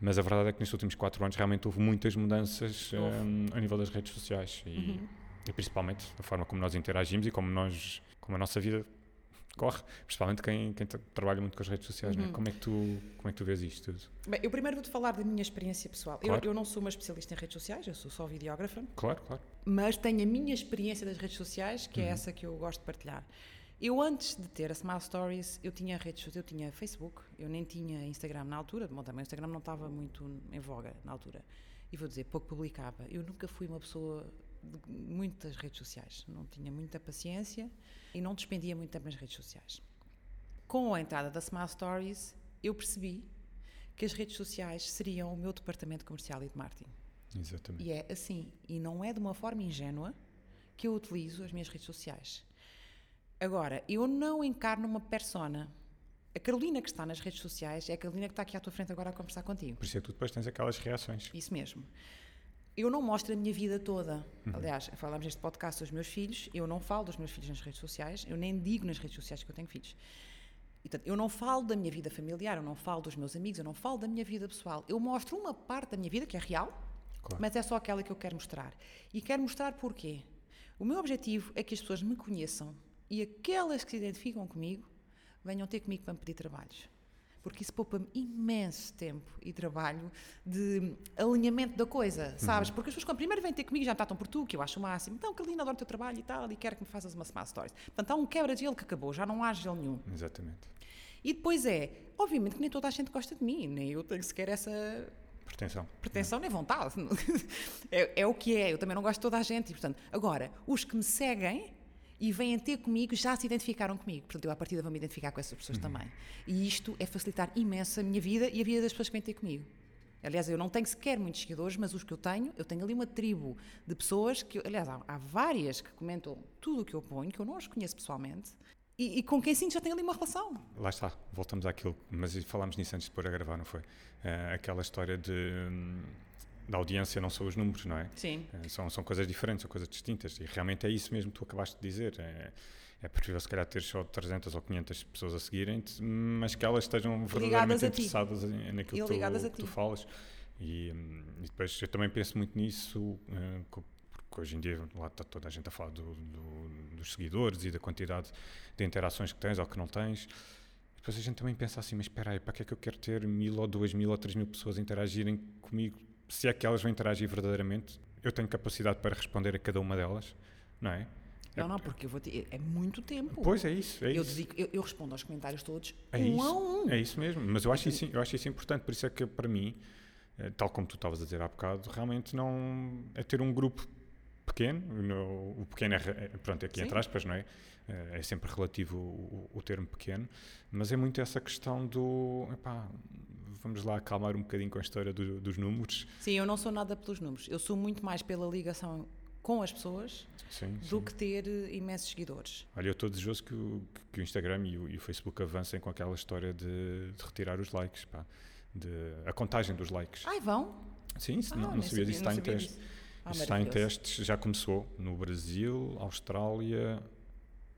Mas a verdade é que nestes últimos quatro anos realmente houve muitas mudanças hum, a nível das redes sociais e, Uhum. e principalmente a forma como nós interagimos e como nós como a nossa vida corre, principalmente quem, quem tra- trabalha muito com as redes sociais. é? Uhum. Como, é que tu, como é que tu vês isto tudo? Bem, eu primeiro vou-te falar da minha experiência pessoal. Eu- Claro. Eu, não sou uma especialista em redes sociais, eu sou só videógrafa, Claro, claro. mas tenho a minha experiência das redes sociais, que é Uhum. essa que eu gosto de partilhar. Eu, antes de ter a Smile Stories, eu tinha redes sociais, eu tinha Facebook, eu nem tinha Instagram na altura, bom, também o Instagram não estava muito em voga na altura. E vou dizer, pouco publicava. Eu nunca fui uma pessoa de muitas redes sociais, não tinha muita paciência e não despendia muito tempo nas redes sociais. Com a entrada da Smile Stories, eu percebi que as redes sociais seriam o meu departamento comercial e de marketing. Exatamente. E é assim, e não é de uma forma ingênua que eu utilizo as minhas redes sociais. Agora, eu não encarno uma persona. A Carolina que está nas redes sociais é a Carolina que está aqui à tua frente agora a conversar contigo. Por isso é que tu depois tens aquelas reações. Isso mesmo. Eu não mostro a minha vida toda. Uhum. Aliás, falámos neste podcast dos meus filhos, eu não falo dos meus filhos nas redes sociais, eu nem digo nas redes sociais que eu tenho filhos. E, portanto, eu não falo da minha vida familiar, eu não falo dos meus amigos, eu não falo da minha vida pessoal. Eu mostro uma parte da minha vida que é real, Claro. mas é só aquela que eu quero mostrar. E quero mostrar porquê. O meu objetivo é que as pessoas me conheçam e aquelas que se identificam comigo venham ter comigo para me pedir trabalhos. Porque isso poupa-me imenso tempo e trabalho de alinhamento da coisa, sabes? Uhum. Porque as pessoas quando primeiro vêm ter comigo já me tratam por tu, que eu acho o máximo. Então, Carolina, adoro o teu trabalho e tal, e quero que me faças uma Smart Stories. Portanto, há um quebra de gelo que acabou, já não há gelo nenhum. Exatamente. E depois é, obviamente que nem toda a gente gosta de mim, nem eu tenho sequer essa Pretensão. pretensão nem vontade. É, é o que é, eu também não gosto de toda a gente. E, portanto, agora, os que me seguem e vêm ter comigo já se identificaram comigo. Portanto, eu à partida vou me identificar com essas pessoas também. E isto é facilitar imenso a minha vida e a vida das pessoas que vêm ter comigo. Aliás, eu não tenho sequer muitos seguidores, mas os que eu tenho, eu tenho ali uma tribo de pessoas que, aliás, há, há várias que comentam tudo o que eu ponho, que eu não as conheço pessoalmente, e, e com quem sinto já tenho ali uma relação. Lá está, voltamos àquilo, mas falámos nisso antes de pôr a gravar, não foi? Eh, aquela história de, hum, da audiência não são os números, não é? Sim. Eh, São, são coisas diferentes, são coisas distintas e realmente é isso mesmo que tu acabaste de dizer. É, é preferível se calhar ter só 300 ou 500 pessoas a seguirem-te, mas que elas estejam verdadeiramente interessadas naquilo que tu, que tu falas. E, hum, e depois eu também penso muito nisso, eh, porque hoje em dia lá está toda a gente a falar do- do- dos seguidores e da quantidade de interações que tens ou que não tens. Depois a gente também pensa assim, mas espera aí, para que é que eu quero ter mil ou duas mil ou três mil pessoas a interagirem comigo? Se é que elas vão interagir verdadeiramente, eu tenho capacidade para responder a cada uma delas, não é? Não, não, porque eu vou ter, é muito tempo. Pois é isso, é eu, isso. dedico- eu, eu respondo aos comentários todos É um isso, a um. é isso mesmo. Mas eu acho isso, eu acho isso importante, por isso é que para mim, eh, tal como tu estavas a dizer há bocado, realmente não é ter um grupo pequeno, no- o pequeno é, é- pronto, é aqui Sim. entre aspas, não é? Eh, É sempre relativo o- o termo pequeno, mas é muito essa questão do, epá, vamos lá acalmar um bocadinho com a história do- dos números. Sim, eu não sou nada pelos números. Eu sou muito mais pela ligação com as pessoas Sim, do sim. que ter eh, imensos seguidores. Olha, eu estou desejoso que o, que o Instagram e o, e o Facebook avancem com aquela história de, de retirar os likes, pá. De, a contagem dos likes. Ai, vão? Sim, Ah, não, não sabia disso, está em teste. Ah, está em testes, já começou no Brasil, Austrália,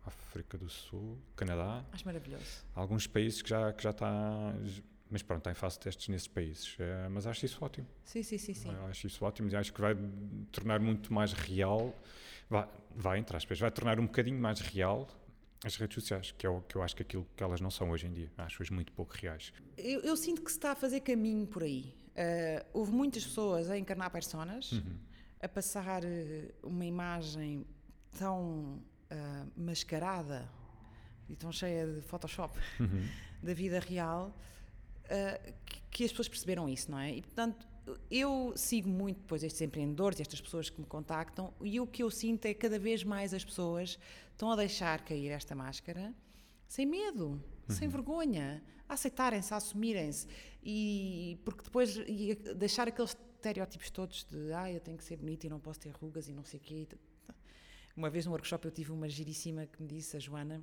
África do Sul, Canadá. Acho maravilhoso. Alguns países que já, que já está. Mas pronto, está em fase de testes nesses países. Eh, mas acho isso ótimo. Sim, sim, sim, sim. Eu Acho isso ótimo e acho que vai tornar muito mais real. Vai, vai entre aspas, vai tornar um bocadinho mais real as redes sociais, que é o que eu acho que aquilo que elas não são hoje em dia. Acho-as muito pouco reais. Eu, eu sinto que se está a fazer caminho por aí. Ah, houve muitas pessoas a encarnar personas, Uhum. a passar eh, uma imagem tão ah, mascarada e tão cheia de Photoshop Uhum. da vida real ah, que, que as pessoas perceberam isso, não é? E portanto. Eu sigo muito depois estes empreendedores e estas pessoas que me contactam e o que eu sinto é que cada vez mais as pessoas estão a deixar cair esta máscara sem medo, sem vergonha, a aceitarem-se, a assumirem-se e porque depois e deixar aqueles estereótipos todos de ah, eu tenho que ser bonita e não posso ter rugas e não sei o quê. Uma vez num workshop eu tive uma giríssima que me disse, a Joana,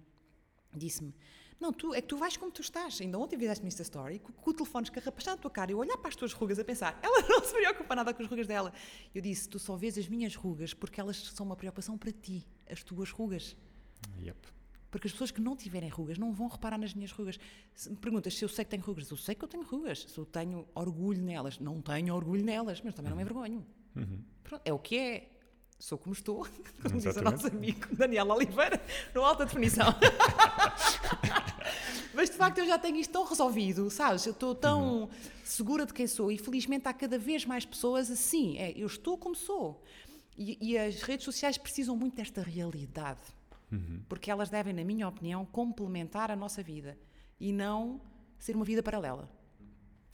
disse-me, não, tu, é que tu vais como tu estás. Ainda ontem fizeste-me esta story, com, com o telefone escarrapachado na tua cara, e eu olhar para as tuas rugas a pensar, ela não se preocupa nada com as rugas dela. Eu disse, tu só vês as minhas rugas porque elas são uma preocupação para ti, as tuas rugas. Yep. Porque as pessoas que não tiverem rugas não vão reparar nas minhas rugas. Se me perguntas se eu sei que tenho rugas, eu sei que eu tenho rugas. Se eu tenho orgulho nelas, não tenho orgulho nelas, mas também não me envergonho. Uhum. Pronto, é o que é. Sou como estou, como diz o Exatamente. nosso amigo Daniel Oliveira, no Alta Definição. Mas de facto eu já tenho isto tão resolvido, sabes? Eu estou tão segura de quem sou e felizmente há cada vez mais pessoas assim. É, eu estou como sou. E, e as redes sociais precisam muito desta realidade. Porque elas devem, na minha opinião, complementar a nossa vida e não ser uma vida paralela.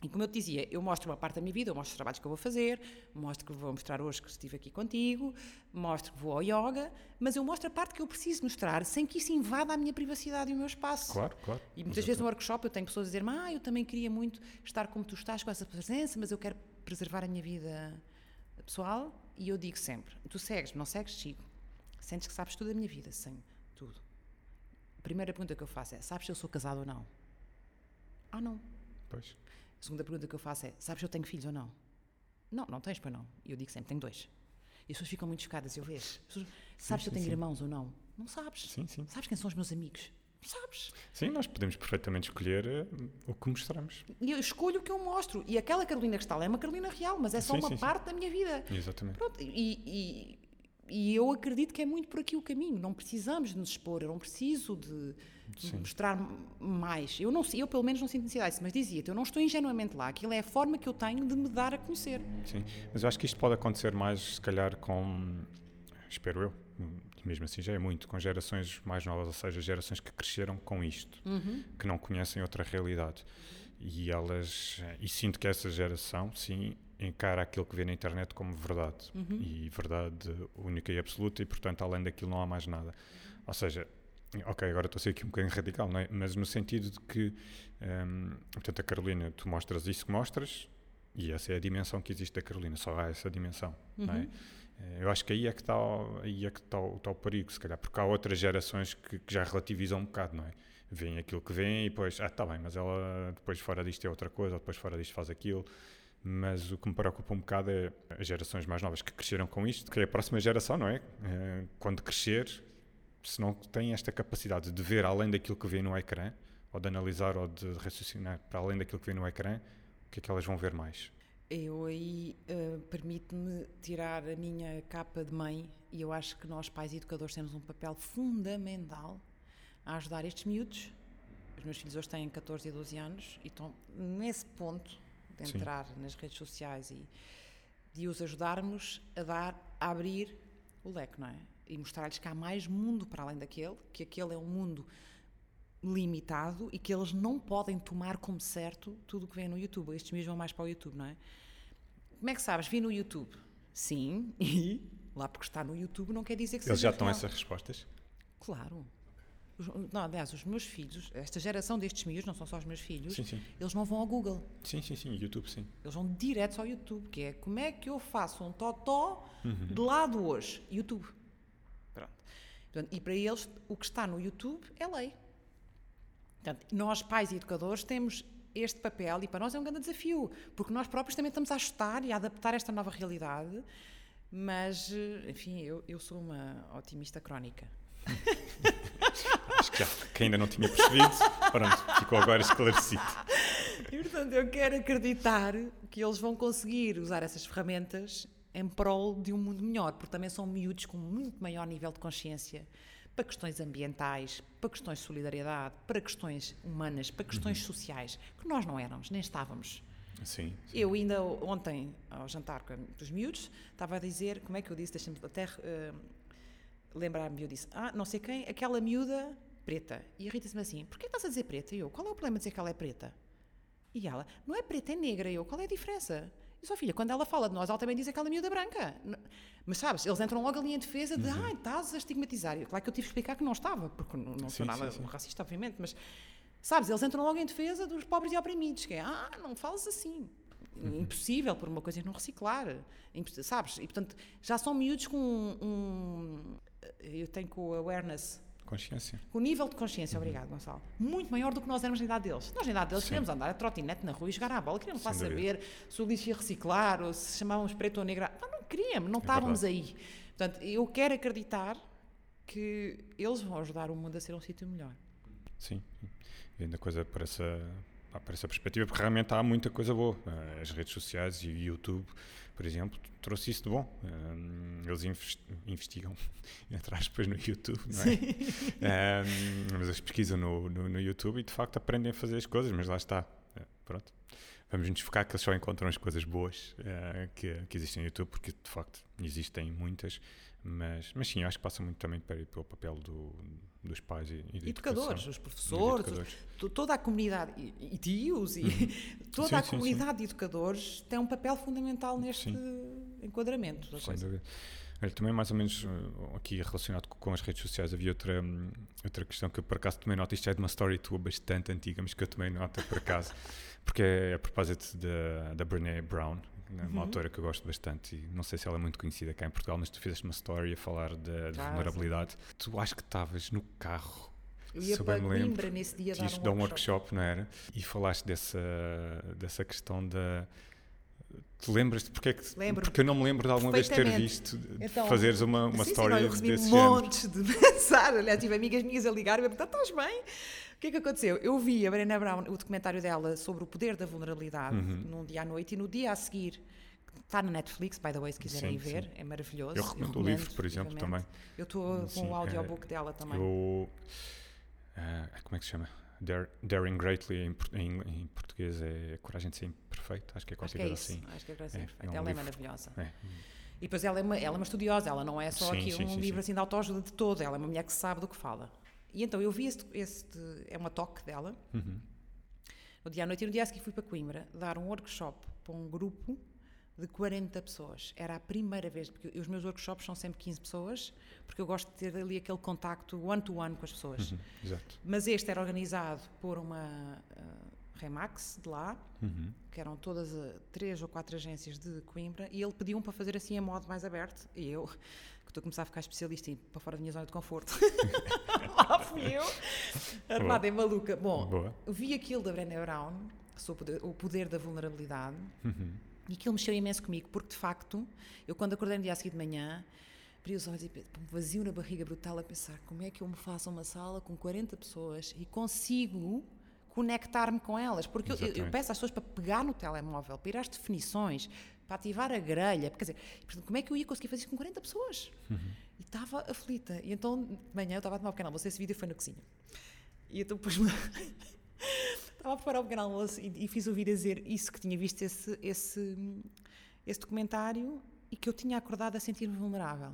E como eu te dizia, eu mostro uma parte da minha vida, eu mostro os trabalhos que eu vou fazer, mostro que vou mostrar hoje que estive aqui contigo, mostro que vou ao yoga, mas eu mostro a parte que eu preciso mostrar sem que isso invada a minha privacidade e o meu espaço. Claro, claro. E muitas vezes no workshop eu tenho pessoas a dizer ah, eu também queria muito estar como tu estás com essa presença, mas eu quero preservar a minha vida pessoal. E eu digo sempre, tu segues, não segues, sigo. Sentes que sabes tudo da minha vida, sim, tudo. A primeira pergunta que eu faço é, sabes se eu sou casado ou não? Ah, não. Pois. A segunda pergunta que eu faço é: sabes se eu tenho filhos ou não? Não, não tens, pois não. E eu digo sempre: tenho dois. E as pessoas ficam muito chocadas. Eu vejo. As pessoas, sabes se eu sim, tenho sim. irmãos ou não? Não sabes. Sim, sim. Sabes quem são os meus amigos? Não sabes. Sim, nós podemos perfeitamente escolher eh, o que mostramos. E eu escolho o que eu mostro. E aquela Carolina que está lá é uma Carolina real, mas é só Sim, uma sim, sim. parte da minha vida. Exatamente. Pronto, e, e, e eu acredito que é muito por aqui o caminho. Não precisamos de nos expor, eu não preciso de, de mostrar mais. Eu, não, eu, pelo menos, não sinto necessidade disso, mas dizia-te, eu não estou ingenuamente lá. Aquilo é a forma que eu tenho de me dar a conhecer. Sim. Mas eu acho que isto pode acontecer mais, se calhar, com. Espero eu. Mesmo assim já é muito, com gerações mais novas, ou seja, gerações que cresceram com isto, que não conhecem outra realidade. E elas. E sinto que essa geração, sim, encara aquilo que vê na internet como verdade. E verdade única e absoluta, e portanto, além daquilo, não há mais nada. Ou seja, ok, agora estou a ser aqui um bocadinho radical, é? mas no sentido de que, hum, portanto, a Carolina, tu mostras isso que mostras, e essa é a dimensão que existe da Carolina, só há essa dimensão, é? Eh, Eu acho que aí é que está o- aí é que está o, está o perigo, se calhar, porque há outras gerações que, que já relativizam um bocado, não é? Vêem aquilo que vêem e depois, ah, está bem, mas ela depois fora disto é outra coisa, ou depois fora disto faz aquilo. Mas o que me preocupa um bocado é as gerações mais novas que cresceram com isto, que é a próxima geração, não é? Eh, Quando crescer, se não têm esta capacidade de ver além daquilo que vê no ecrã, ou de analisar ou de raciocinar para além daquilo que vê no ecrã, o que é que elas vão ver mais? Eu aí uh, permite-me tirar a minha capa de mãe e eu acho que nós, pais e educadores, temos um papel fundamental a ajudar estes miúdos. Os meus filhos hoje têm 14 e 12 anos e estão nesse ponto de Sim. entrar nas redes sociais e de os ajudarmos a dar, a abrir o leque, não é? E mostrar-lhes que há mais mundo para além daquele, que aquele é um mundo limitado e que eles não podem tomar como certo tudo o que vem no YouTube. Estes miúdos vão mais para o YouTube, não é? Como é que sabes? Vi no YouTube. Sim, e lá porque está no YouTube não quer dizer que Eles seja já estão essas respostas? Claro. Os, não, aliás, os meus filhos, esta geração destes miúdos, não são só os meus filhos, Sim, sim. eles não vão ao Google. Sim, sim, sim. YouTube, sim. Eles vão direto ao YouTube, que é como é que eu faço um totó Uhum. de lado hoje? YouTube. Pronto. Portanto, e para eles, o que está no YouTube é lei. Portanto, nós, pais e educadores, temos este papel e para nós é um grande desafio, porque nós próprios também estamos a ajustar e a adaptar esta nova realidade, mas, eh, enfim, eu, eu sou uma otimista crónica. Já que ainda não tinha percebido. Pronto, ficou agora esclarecido. E, portanto, eu quero acreditar que eles vão conseguir usar essas ferramentas em prol de um mundo melhor, porque também são miúdos com muito maior nível de consciência para questões ambientais, para questões de solidariedade, para questões humanas, para questões sociais, que nós não éramos, nem estávamos. Sim. sim. Eu ainda ontem, ao jantar com os miúdos, estava a dizer, como é que eu disse, deixa-me até eh, lembrar-me, eu disse, ah, não sei quem, aquela miúda preta. E a Rita disse-me assim, porquê estás a dizer preta? E eu, qual é o problema de dizer que ela é preta? E ela, não é preta, é negra. E eu, qual é a diferença? E sua filha, quando ela fala de nós, ela também diz aquela miúda branca. Mas sabes, eles entram logo ali em defesa de, ah, estás a estigmatizar. E Claro que eu tive que explicar que não estava, porque não, não Sim, sou nada sim, sim. racista, obviamente, mas sabes, eles entram logo em defesa dos pobres e oprimidos, que é, ah, não falas assim. Impossível por uma coisa não reciclar, sabes? E portanto já são miúdos com um, um- eu tenho com o awareness, Consciência. o nível de consciência, obrigado Gonçalo, muito maior do que nós éramos na idade deles. Nós na idade deles Sim. queríamos andar a trotinete na rua e jogar à bola, queríamos lá Sem dúvida. saber se o lixo ia reciclar ou se chamávamos preto ou negra. Pá, não queríamos, não estávamos aí. Portanto, eu quero acreditar que eles vão ajudar o mundo a ser um sítio melhor. Sim. Vendo a coisa para essa, para essa perspectiva, porque realmente há muita coisa boa. Eh, As redes sociais e o YouTube, por exemplo, trouxe isso de bom. Eh, Eles invest- investigam, entre aspas, no YouTube, não é? Eh, mas eles pesquisam no, no, no YouTube e de facto aprendem a fazer as coisas, mas lá está. Eh, Pronto. Vamos nos focar que eles só encontram as coisas boas eh, que, que existem no YouTube, porque de facto existem muitas, mas, mas sim, acho que passa muito também para, pelo papel do, dos pais e, e Educadores, os professores, educadores. to- toda a comunidade, e, e tios, e toda Uhum. Sim, a sim, comunidade de educadores tem um papel fundamental neste enquadramento da Sem coisa. dúvida. Olha, também mais ou menos uh, aqui relacionado co- com as redes sociais havia outra, hum, outra questão que eu por acaso tomei nota, isto é de uma story tua bastante antiga, mas que eu tomei nota por acaso, porque é a propósito da, da Brené Brown, uma Uhum. autora que eu gosto bastante e não sei se ela é muito conhecida cá em Portugal, mas tu fizeste uma story a falar da de Ah, vulnerabilidade. Tu acho que estavas no carro, ia para bem me lembro, Coimbra nesse dia dar um de dar um workshop, não era? E falaste dessa, dessa questão da. Tu lembras-te porque é que. Lembro. Porque eu não me lembro de alguma vez ter visto Então, fazeres uma, uma sim, não, eu recebi desse género. montes de mensagens. Aliás, tive amigas minhas a ligar e me perguntar: estás bem? O que é que aconteceu? Eu vi a Brené Brown, o documentário dela sobre o poder da vulnerabilidade, Uhum. num dia à noite, e no dia a seguir. Está na Netflix, by the way, se quiserem Sim, ver, sim. é maravilhoso. Eu recomendo o livro, por exemplo, também. Eu estou com o é- audiobook dela também. Eu. ah, como é que se chama? Daring Greatly em, em- em português é Coragem de Ser Imperfeito, acho que é Acho que qualquer é coisa isso. assim. Acho que é, é, É, é um ela é livro. maravilhosa. É. E depois ela é, uma, ela é uma estudiosa, ela não é só Sim, aqui sim, um sim, livro sim. assim de autoajuda de todo, ela é uma mulher que sabe do que fala. E então eu vi este, este é uma toque dela, Uhum. no dia à noite, e no dia a seguir fui para Coimbra dar um workshop para um grupo de 40 pessoas. Era a primeira vez, porque os meus workshops são sempre 15 pessoas, porque eu gosto de ter ali aquele contacto one-to-one com as pessoas. Uhum. Exato. Mas este era organizado por uma ah, Remax de lá, Uhum. que eram todas ah, três ou quatro agências de Coimbra, e ele pediu-me para fazer assim a modo mais aberto, e eu, que estou a começar a ficar especialista ir para fora da minha zona de conforto, lá fui eu, armada em maluca. Bom, Boa. vi aquilo da Brené Brown, sobre o poder- o poder da vulnerabilidade, Uhum. E aquilo mexeu imenso comigo, porque de facto, eu quando acordei no dia a seguir de manhã, abri os olhos e um vazio na barriga brutal a pensar como é que eu me faço uma sala com 40 pessoas e consigo conectar-me com elas. Porque eu, eu- peço às pessoas para pegar no telemóvel, para ir às definições, para ativar a grelha. Quer dizer, como é que eu ia conseguir fazer isso com 40 pessoas? E estava aflita. E então, de manhã, eu estava a tomar um pequeno almoço. Esse vídeo foi na cozinha. E então, depois estava a preparar um pequeno almoço e, e fiz o vídeo a dizer isso que tinha visto esse, esse, esse documentário e que eu tinha acordado a sentir-me vulnerável.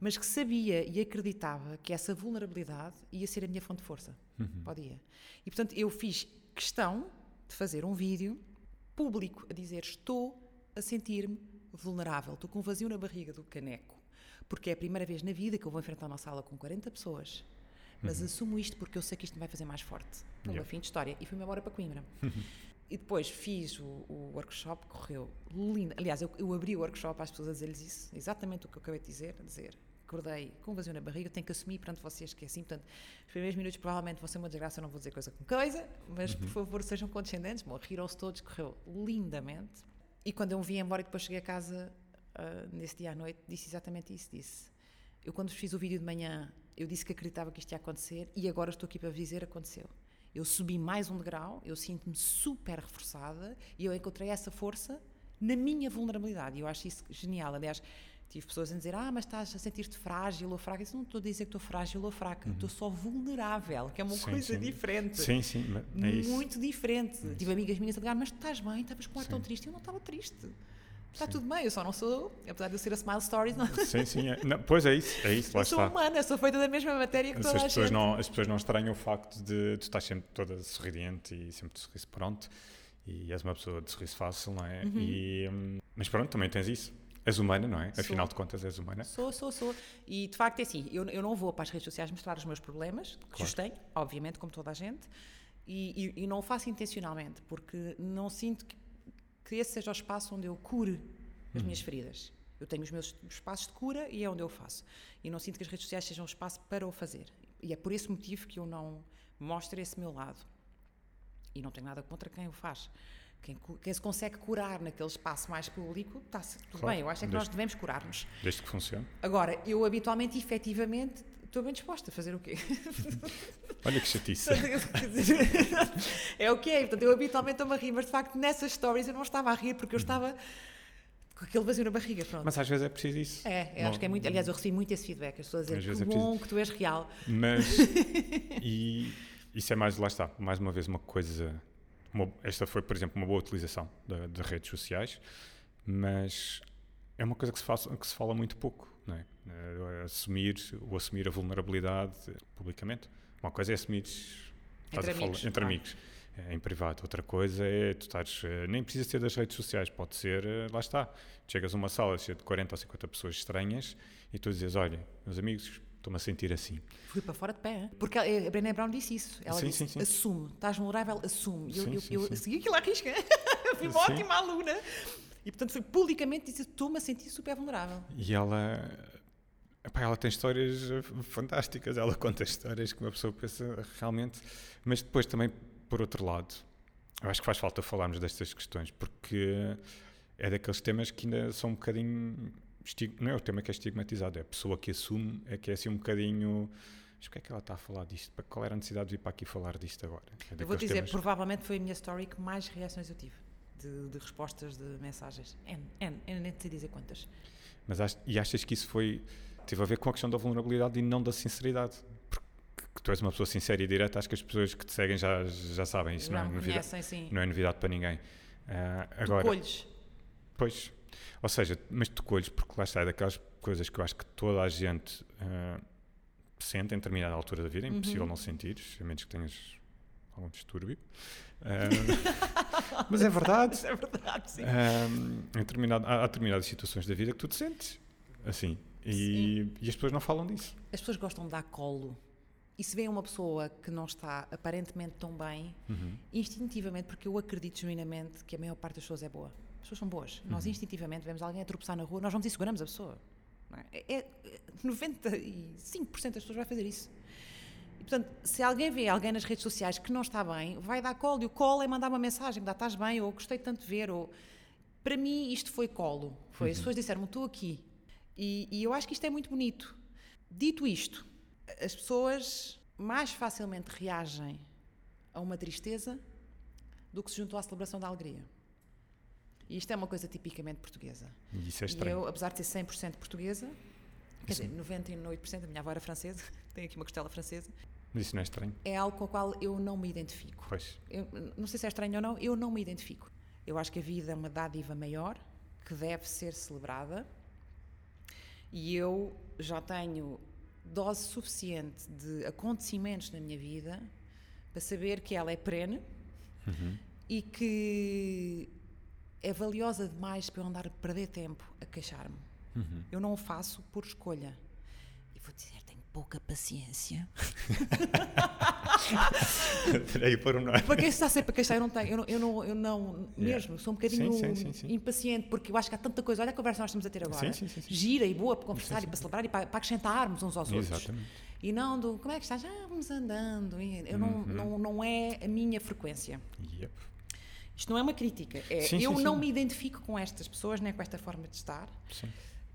Mas que sabia e acreditava que essa vulnerabilidade ia ser a minha fonte de força para o dia. E portanto eu fiz questão de fazer um vídeo público a dizer estou a sentir-me vulnerável, estou com um vazio na barriga do caneco, porque é a primeira vez na vida que eu vou enfrentar uma sala com 40 pessoas, mas assumo isto porque eu sei que isto me vai fazer mais forte. Uma Yeah. fim de história. E fui-me embora para Coimbra. E depois fiz o, o workshop, correu lindo. Aliás, eu, eu abri o workshop às pessoas a dizer-lhes isso, exatamente o que eu acabei de dizer, a dizer, acordei com um vazio na barriga, tenho que assumir perante vocês que é assim, portanto, os primeiros minutos provavelmente vão ser uma desgraça, eu não vou dizer coisa com coisa, mas por favor sejam condescendentes, bom, riram-se todos, correu lindamente. E quando eu me vi embora e depois cheguei a casa, ah, nesse dia à noite, disse exatamente isso, disse, eu quando fiz o vídeo de manhã, eu disse que acreditava que isto ia acontecer e agora estou aqui para vos dizer, aconteceu. Eu subi mais um degrau, eu sinto-me super reforçada e eu encontrei essa força na minha vulnerabilidade. E eu acho isso genial. Aliás, tive pessoas a dizer: Ah, mas estás a sentir-te frágil ou fraca. Eu disse, não estou a dizer que estou frágil ou fraca, estou só vulnerável, que é uma Sim, coisa sim. diferente. Sim, sim, é isso. Muito diferente. Tive amigas minhas a ligar, mas tu estás bem, estavas com ar tão triste. Eu não estava triste. Está Sim. tudo bem, eu só não sou, apesar de eu ser a Smile Stories, não, Sim, sim. é- não, pois é isso, é isso, lá eu sou está. humana, sou feita da mesma matéria que toda as a pessoas, gente. não, as pessoas não estranham o facto de tu estás sempre toda sorridente e sempre de sorriso pronto e és uma pessoa de sorriso fácil, não é? E, hum, mas pronto, também tens isso. És humana, não é? Sou. Afinal de contas, és humana. Sou, sou, sou. E de facto é assim, eu, eu não vou para as redes sociais mostrar os meus problemas, que os tenho, obviamente, como toda a gente, e, e- e não o faço intencionalmente, porque não sinto que, que esse seja o espaço onde eu cure as minhas feridas. Eu tenho os meus espaços de cura e é onde eu faço. E não sinto que as redes sociais sejam um espaço para o fazer. E é por esse motivo que eu não mostro esse meu lado. E não tenho nada contra quem o faz. Quem, quem se consegue curar naquele espaço mais público, está tudo Claro, bem. Eu acho é que nós desde- devemos curar-nos. Desde que funcione. Agora, eu habitualmente, efetivamente, estou bem disposta a fazer o quê? Olha que chatice. é o que é. Portanto, eu habitualmente estou-me a rir, mas de facto nessas stories eu não estava a rir porque eu estava com aquele vazio na barriga. Pronto. Mas às vezes é preciso isso. é, eu Não- acho que é muito. Aliás, eu recebi muito esse feedback. As pessoas vezes que é bom que tu és real. Mas, e isso é mais, lá está, mais uma vez uma coisa. uma- esta foi, por exemplo, uma boa utilização da- de redes sociais, mas é uma coisa que se, que se fala muito pouco, não é? Assumir, o assumir a vulnerabilidade publicamente. Uma coisa é assumir estás Entre a falar- amigos, entre amigos, eh, em privado. Outra coisa é tu estares, eh, nem precisa ser das redes sociais, pode ser, eh, lá está, chegas a uma sala cheia de 40 ou 50 pessoas estranhas e tu dizes, olha, meus amigos, estou-me a sentir assim. Fui para fora de pé. hein? Porque a Brené Brown disse isso. Ela Sim, disse: sim, sim. assume, estás vulnerável, assume. Eu, Sim, eu, sim, eu sim. segui aquilo à risca. Fui uma ótima aluna. E portanto, foi publicamente disse: estou-me a sentir super vulnerável. E ela, epá, ela tem histórias fantásticas, ela conta histórias que uma pessoa pensa realmente, mas depois também, por outro lado, eu acho que faz falta falarmos destas questões, porque é daqueles temas que ainda são um bocadinho, não é o tema que é estigmatizado, é a pessoa que assume, é que é assim um bocadinho, mas porquê é que ela está a falar disto? Para- Qual era a necessidade de vir para aqui falar disto agora? É Eu vou dizer, temas- provavelmente foi a minha story que mais reações eu tive. De, de respostas de mensagens. N, N, eu nem sei dizer quantas. Mas ach- e achas que isso foi teve a ver com a questão da vulnerabilidade e não da sinceridade? Porque que tu és uma pessoa sincera e direta, acho que as pessoas que te seguem já, já sabem, isso Já não é, novidade, conhecem, sim. não é novidade para ninguém. Tu agora, colhes. pois, ou seja, mas tu colhes, porque lá está, é daquelas coisas que eu acho que toda a gente ah, sente em determinada altura da vida, é Uhum. impossível não sentir, a menos que tenhas algum distúrbio. Ah, mas é verdade. É verdade, sim. Em determinado- há, há determinadas situações da vida que tu te sentes assim. E, e as pessoas não falam disso. As pessoas gostam de dar colo. E se vê uma pessoa que não está aparentemente tão bem, Uhum. instintivamente, porque eu acredito genuinamente que a maior parte das pessoas é boa. As pessoas são boas. Nós Uhum. instintivamente vemos alguém a tropeçar na rua, nós vamos e seguramos a pessoa. é? É, é- 95% das pessoas vai fazer isso. E, portanto, se alguém vê alguém nas redes sociais que não está bem, vai dar colo. E o colo é mandar uma mensagem, dá, estás bem, ou gostei tanto de ver, ou... Para mim, isto foi colo. Foi, As pessoas disseram-me, estou aqui. E, e eu acho que isto é muito bonito. Dito isto, as pessoas mais facilmente reagem a uma tristeza do que se juntam à celebração da alegria. E isto é uma coisa tipicamente portuguesa. E isso é E estranho. eu, apesar de ser 100% portuguesa, quer Sim. dizer, 98% da minha avó era francesa, tenho aqui uma costela francesa, Mas isso não é estranho. é algo com o qual eu não me identifico. Pois. Eu, não sei se é estranho ou não, eu não me identifico. Eu acho que a vida é uma dádiva maior que deve ser celebrada e eu já tenho dose suficiente de acontecimentos na minha vida para saber que ela é perene Uhum. e que é valiosa demais para eu andar a perder tempo a queixar-me. Uhum. Eu não o faço por escolha. E vou dizer, pouca paciência. Terei por um. Para quem está sempre a queixar, eu não tenho, eu não, eu não, eu não mesmo, sou um bocadinho Sim, sim, sim, impaciente, porque eu acho que há tanta coisa. Olha a conversa que nós estamos a ter agora. Gira e boa para conversar e para celebrar e para, para acrescentarmos uns aos outros. Exatamente. E não do como é que estás? Ah, vamos andando. Eu Uhum. não, não, não é a minha frequência. Yep. Isto não é uma crítica. É, eu não me identifico com estas pessoas, nem com esta forma de estar.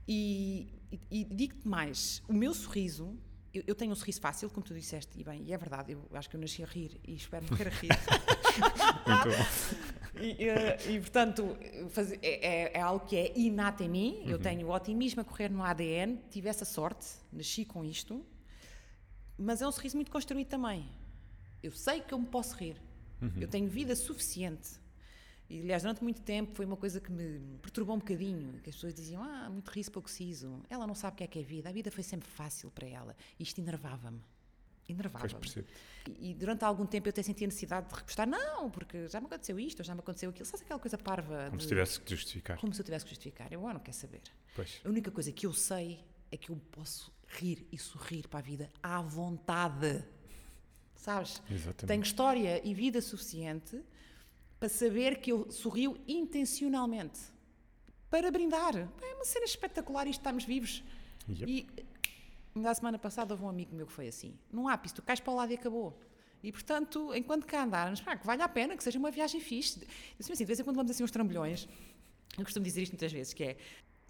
E, e, e digo-te mais: o meu sorriso. Eu, eu tenho um sorriso fácil, como tu disseste, e bem, e é verdade, eu acho que eu nasci a rir e espero morrer a rir. Muito bom. E, eh, e, portanto, fazer- é, é- é algo que é inato em mim. Uhum. Eu tenho o otimismo a correr no ADN, tive essa sorte, nasci com isto, mas é um sorriso muito construído também. Eu sei que eu me posso rir. Uhum. Eu tenho vida suficiente. E, aliás, durante muito tempo foi uma coisa que me perturbou um bocadinho. Que as pessoas diziam, ah, muito riso, pouco siso. Ela não sabe o que é que é vida. A vida foi sempre fácil para ela. Isto enervava-me. Enervava-me. E, e durante algum tempo eu até senti a necessidade de repostar. Não, porque já me aconteceu isto, já me aconteceu aquilo. Sabes aquela coisa parva? Como de- se tivesse que justificar. como se eu tivesse que justificar. Eu ah, não quero saber. Pois. A única coisa que eu sei é que eu posso rir e sorrir para a vida à vontade. Sabes? Exatamente. Tenho história e vida suficiente para saber que eu sorrio intencionalmente. Para brindar. É uma cena espetacular isto estamos vivos. Yep. E na semana passada houve um amigo meu que foi assim. Num ápice, tu cais para o lado e acabou. E portanto, enquanto cá andarmos, pá, que vale a pena, que seja uma viagem fixe. Assim, assim, de vez em quando vamos assim uns trambolhões. Eu costumo dizer isto muitas vezes, que é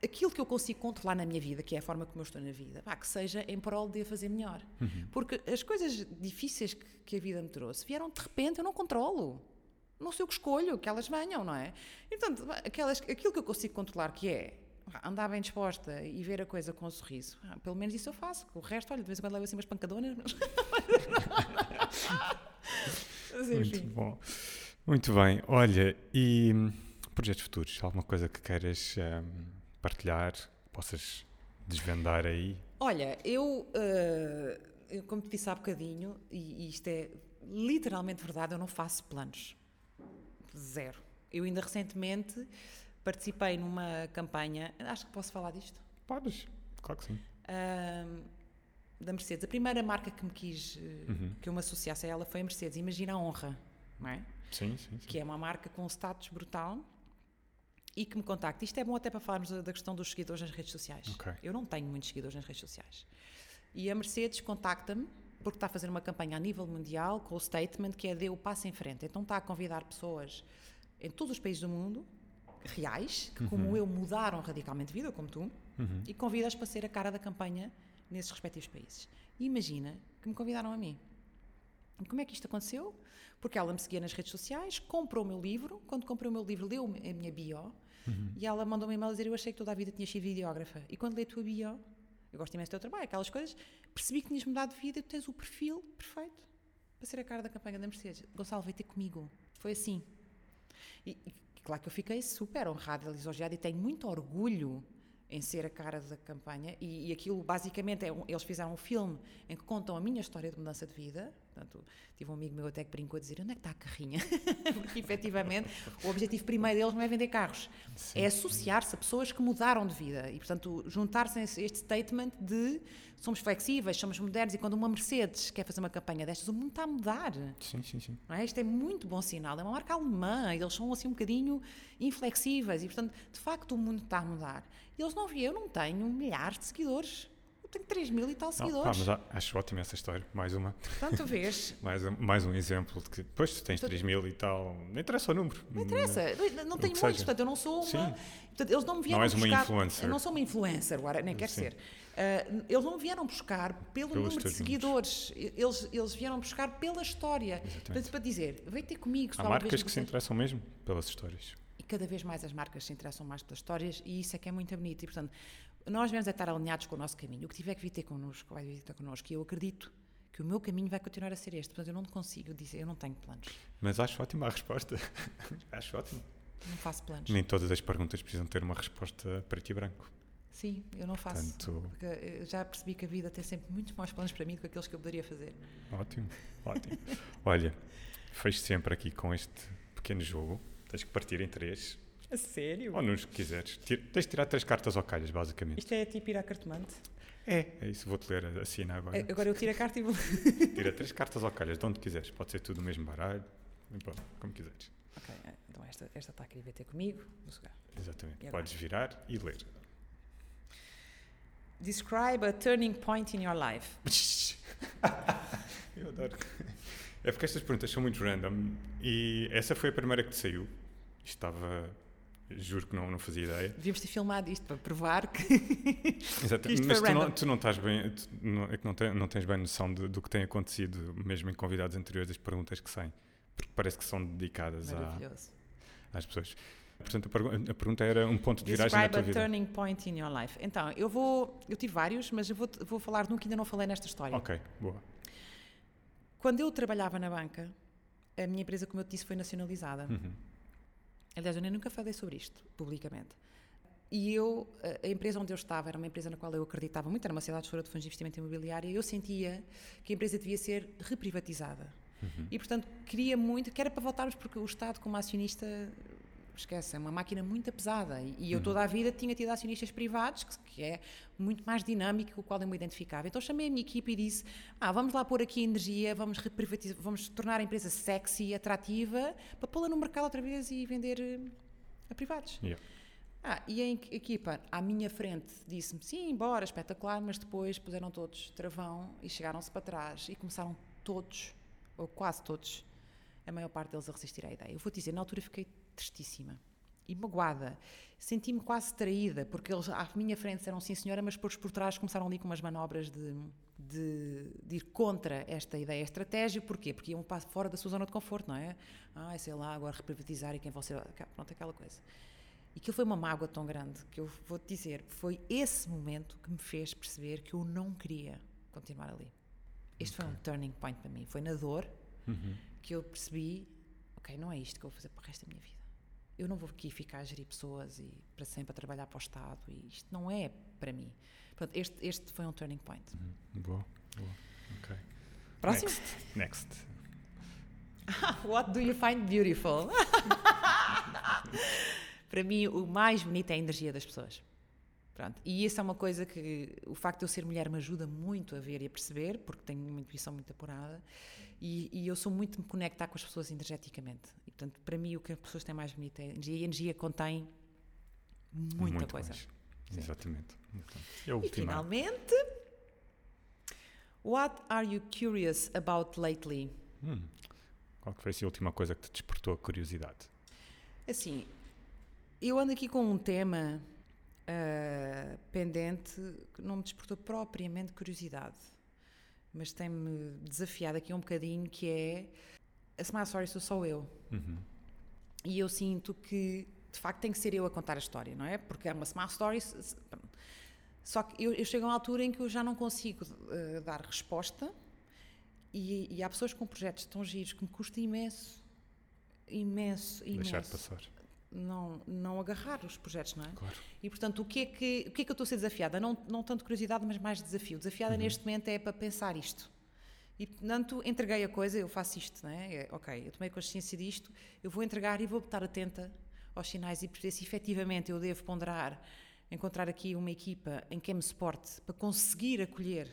aquilo que eu consigo controlar na minha vida, que é a forma como eu estou na vida, pá, que seja em prol de a fazer melhor. Porque as coisas difíceis que, que a vida me trouxe vieram de repente, eu não controlo. Não sei o que escolho, que elas venham, não é? E, portanto, aquelas, aquilo que eu consigo controlar, que é andar bem disposta e ver a coisa com um sorriso, pá, pelo menos isso eu faço. O resto, olha, de vez em quando levo assim umas pancadonas, mas. mas Muito bom. Muito bem. Olha, e hum, projetos futuros? Alguma coisa que queiras hum, partilhar? Possas desvendar aí? Olha, eu, eu, como te disse há bocadinho, e, e isto é literalmente verdade, eu não faço planos. Zero. Eu ainda recentemente participei numa campanha, acho que posso falar disto, Podes. Claro que sim. ahm, da Mercedes. A primeira marca que me quis, eh, Uhum. que eu me associasse a ela foi a Mercedes. Imagina a honra, não é? Sim, sim, sim. que é uma marca com status brutal e que me contacta. Isto é bom até para falarmos da questão dos seguidores nas redes sociais. Ok. Eu não tenho muitos seguidores nas redes sociais. E a Mercedes contacta-me porque está a fazer uma campanha a nível mundial com o statement que é dê o passo em frente. Então está a convidar pessoas em todos os países do mundo, reais, que como eu mudaram radicalmente de vida, como tu, Uhum. e convidas para ser a cara da campanha nesses respectivos países. E imagina que me convidaram a mim. E como é que isto aconteceu? Porque ela me seguia nas redes sociais, comprou o meu livro. Quando comprou o meu livro, leu a minha bio. E ela mandou-me um e-mail a dizer: Eu achei que toda a vida tinha sido videógrafa. E quando li a tua bio, eu gosto imenso do teu trabalho, aquelas coisas, percebi que tinhas mudado de vida e tu tens o perfil perfeito para ser a cara da campanha da Mercedes. Gonçalo, veio ter comigo. Foi assim. E, e claro que eu fiquei super honrada lisonjeada e tenho muito orgulho em ser a cara da campanha e, e aquilo basicamente é um- eles fizeram um filme em que contam a minha história de mudança de vida portanto tive um amigo meu até que brincou a dizer onde é que está a carrinha porque efetivamente o objetivo primeiro deles não é vender carros é associar-se a pessoas que mudaram de vida e portanto juntar-se a este statement de somos flexíveis, somos modernos e quando uma Mercedes quer fazer uma campanha destas o mundo está a mudar Sim, sim, sim. não é? Isto é muito bom sinal. É uma marca alemã, eles são assim um bocadinho inflexíveis e, portanto, de facto, o mundo está a mudar. E eles não viram, eu não tenho milhares de seguidores. Tenho 3 mil e tal Não, pá, seguidores. mas acho ótima essa história. Mais uma. Portanto, tu vês. Mais um, mais um exemplo de que depois tu tens 3 mil e tal. Não interessa o número. Não interessa, não tenho que muitos, seja. portanto, eu não sou uma. Sim. Portanto, eles não me vieram és uma buscar. influencer. Eu não sou uma influencer, agora, nem quer ser. Ah, eles não vieram buscar pelo Pelos número de seguidores, eles, eles vieram buscar pela história. Portanto, para dizer, vem ter comigo, Há marcas que se interessam mesmo pelas histórias. E cada vez mais as marcas se interessam mais pelas histórias e isso é que é muito bonito. E, portanto, nós devemos é estar alinhados com o nosso caminho. O que tiver que vir ter connosco, vai vir ter connosco. E eu acredito que o meu caminho vai continuar a ser este. Portanto, eu não consigo dizer, eu não tenho planos. Mas acho ótima a resposta. acho ótimo. Não faço planos. Nem todas as perguntas precisam ter uma resposta preto e branco. Sim, eu não faço. Portanto- Porque eu já percebi que a vida tem sempre muitos mais planos para mim do que aqueles que eu poderia fazer. Ótimo, ótimo. Olha, fecho sempre aqui com este pequeno jogo. Tens que partir em três, A sério? ou nos que quiseres. Tens de tirar três cartas ao calhas, basicamente. Isto é tipo ir à cartomante? É, é isso, vou-te ler a cena agora. Agora eu tiro a carta e vou. Tira três cartas ao calhas, de onde quiseres. Pode ser tudo o mesmo baralho, como quiseres. Ok, então esta, esta está a querer ter comigo. Vou jogar. Exatamente. Podes virar e ler. Describe a turning point in your life. eu adoro. É porque estas perguntas são muito random e essa foi a primeira que te saiu. Estava Juro que não, não fazia ideia. Devíamos ter filmado isto para provar que. Exatamente. Mas tu não, tu não, estás bem. Não, é que não, te, não tens bem noção de, do que tem acontecido, mesmo em convidados anteriores, as perguntas que saem. Porque parece que são dedicadas a, às pessoas. Portanto, a, a, pergunta era um ponto de viragem Describe na tua vida. Describe a turning point in your life. Então, eu vou. Eu tive vários, mas eu vou, vou falar de um que ainda não falei nesta história. Ok, boa. Quando eu trabalhava na banca, a minha empresa, como eu te disse, foi nacionalizada. Uhum. Aliás, eu nem nunca falei sobre isto publicamente. E eu, a empresa onde eu estava era uma empresa na qual eu acreditava muito, era uma cidade gestora de fundos de investimento imobiliário, e eu sentia que a empresa devia ser reprivatizada. Uhum. E, portanto, queria muito, que era para voltarmos, porque o Estado, como acionista, esquece, é uma máquina muito pesada. E, eu uhum. toda a vida tinha tido acionistas privados, que, que, é muito mais dinâmico, com o qual eu me identificava. Então chamei a minha equipe e disse: Ah, vamos lá pôr aqui energia, vamos vamos tornar a empresa sexy, atrativa, para pô-la no mercado outra vez e vender eh, a privados. Yeah. Ah, e a equipa à minha frente disse-me: Sim, bora, espetacular, mas depois puseram todos travão e chegaram-se para trás e começaram todos, ou quase todos, a maior parte deles a resistir à ideia. Eu vou dizer, na altura fiquei tristíssima e magoada. Senti-me quase traída, porque eles à minha frente disseram sim senhora, mas depois por trás começaram ali com umas manobras de, de, de, ir contra esta ideia estratégia. Porquê? Porque iam para fora da sua zona de conforto, não é? Ah, sei lá, agora reprivatizar e quem ser... Pronto, aquela coisa. E aquilo foi uma mágoa tão grande que eu vou-te dizer, foi esse momento que me fez perceber que eu não queria continuar ali. Este okay. foi um turning point para mim. Foi na dor uhum. que eu percebi ok, não é isto que eu vou fazer para o resto da minha vida. Eu não vou aqui ficar a gerir pessoas e para sempre a trabalhar para o Estado e isto não é para mim. Portanto, este, este foi um turning point. Uhum. Boa, boa. Ok. Próximo? Next. Next. What do you find beautiful? para mim, o mais bonito é a energia das pessoas. Pronto. E isso é uma coisa que o facto de eu ser mulher me ajuda muito a ver e a perceber, porque tenho uma intuição muito apurada. E, e, eu sou muito me conectar com as pessoas energeticamente. E, portanto, para mim, o que as pessoas têm mais bonito é a energia. E a energia contém muita muito coisa. Exatamente. Então, e finalmente, what are you curious about lately? Hum. Qual foi a última coisa que te despertou a curiosidade? Assim, eu ando aqui com um tema uh, pendente que não me despertou propriamente curiosidade mas tem-me desafiado aqui um bocadinho, que é a Smile Story sou só eu. Uhum. E eu sinto que, de facto, tem que ser eu a contar a história, não é? Porque é uma Smile Story... Só que eu, eu chego a uma altura em que eu já não consigo uh, dar resposta e, e, há pessoas com projetos tão giros que me custa imenso, imenso, imenso. Deixar passar não, não agarrar os projetos, não é? Claro. E portanto, o que é que, o que, é que eu estou a ser desafiada? Não, não tanto curiosidade, mas mais desafio. Desafiada uhum. neste momento é para pensar isto. E portanto, entreguei a coisa, eu faço isto, não é? Ok, eu tomei consciência disto, eu vou entregar e vou estar atenta aos sinais e perceber se efetivamente eu devo ponderar, encontrar aqui uma equipa em que me suporte para conseguir acolher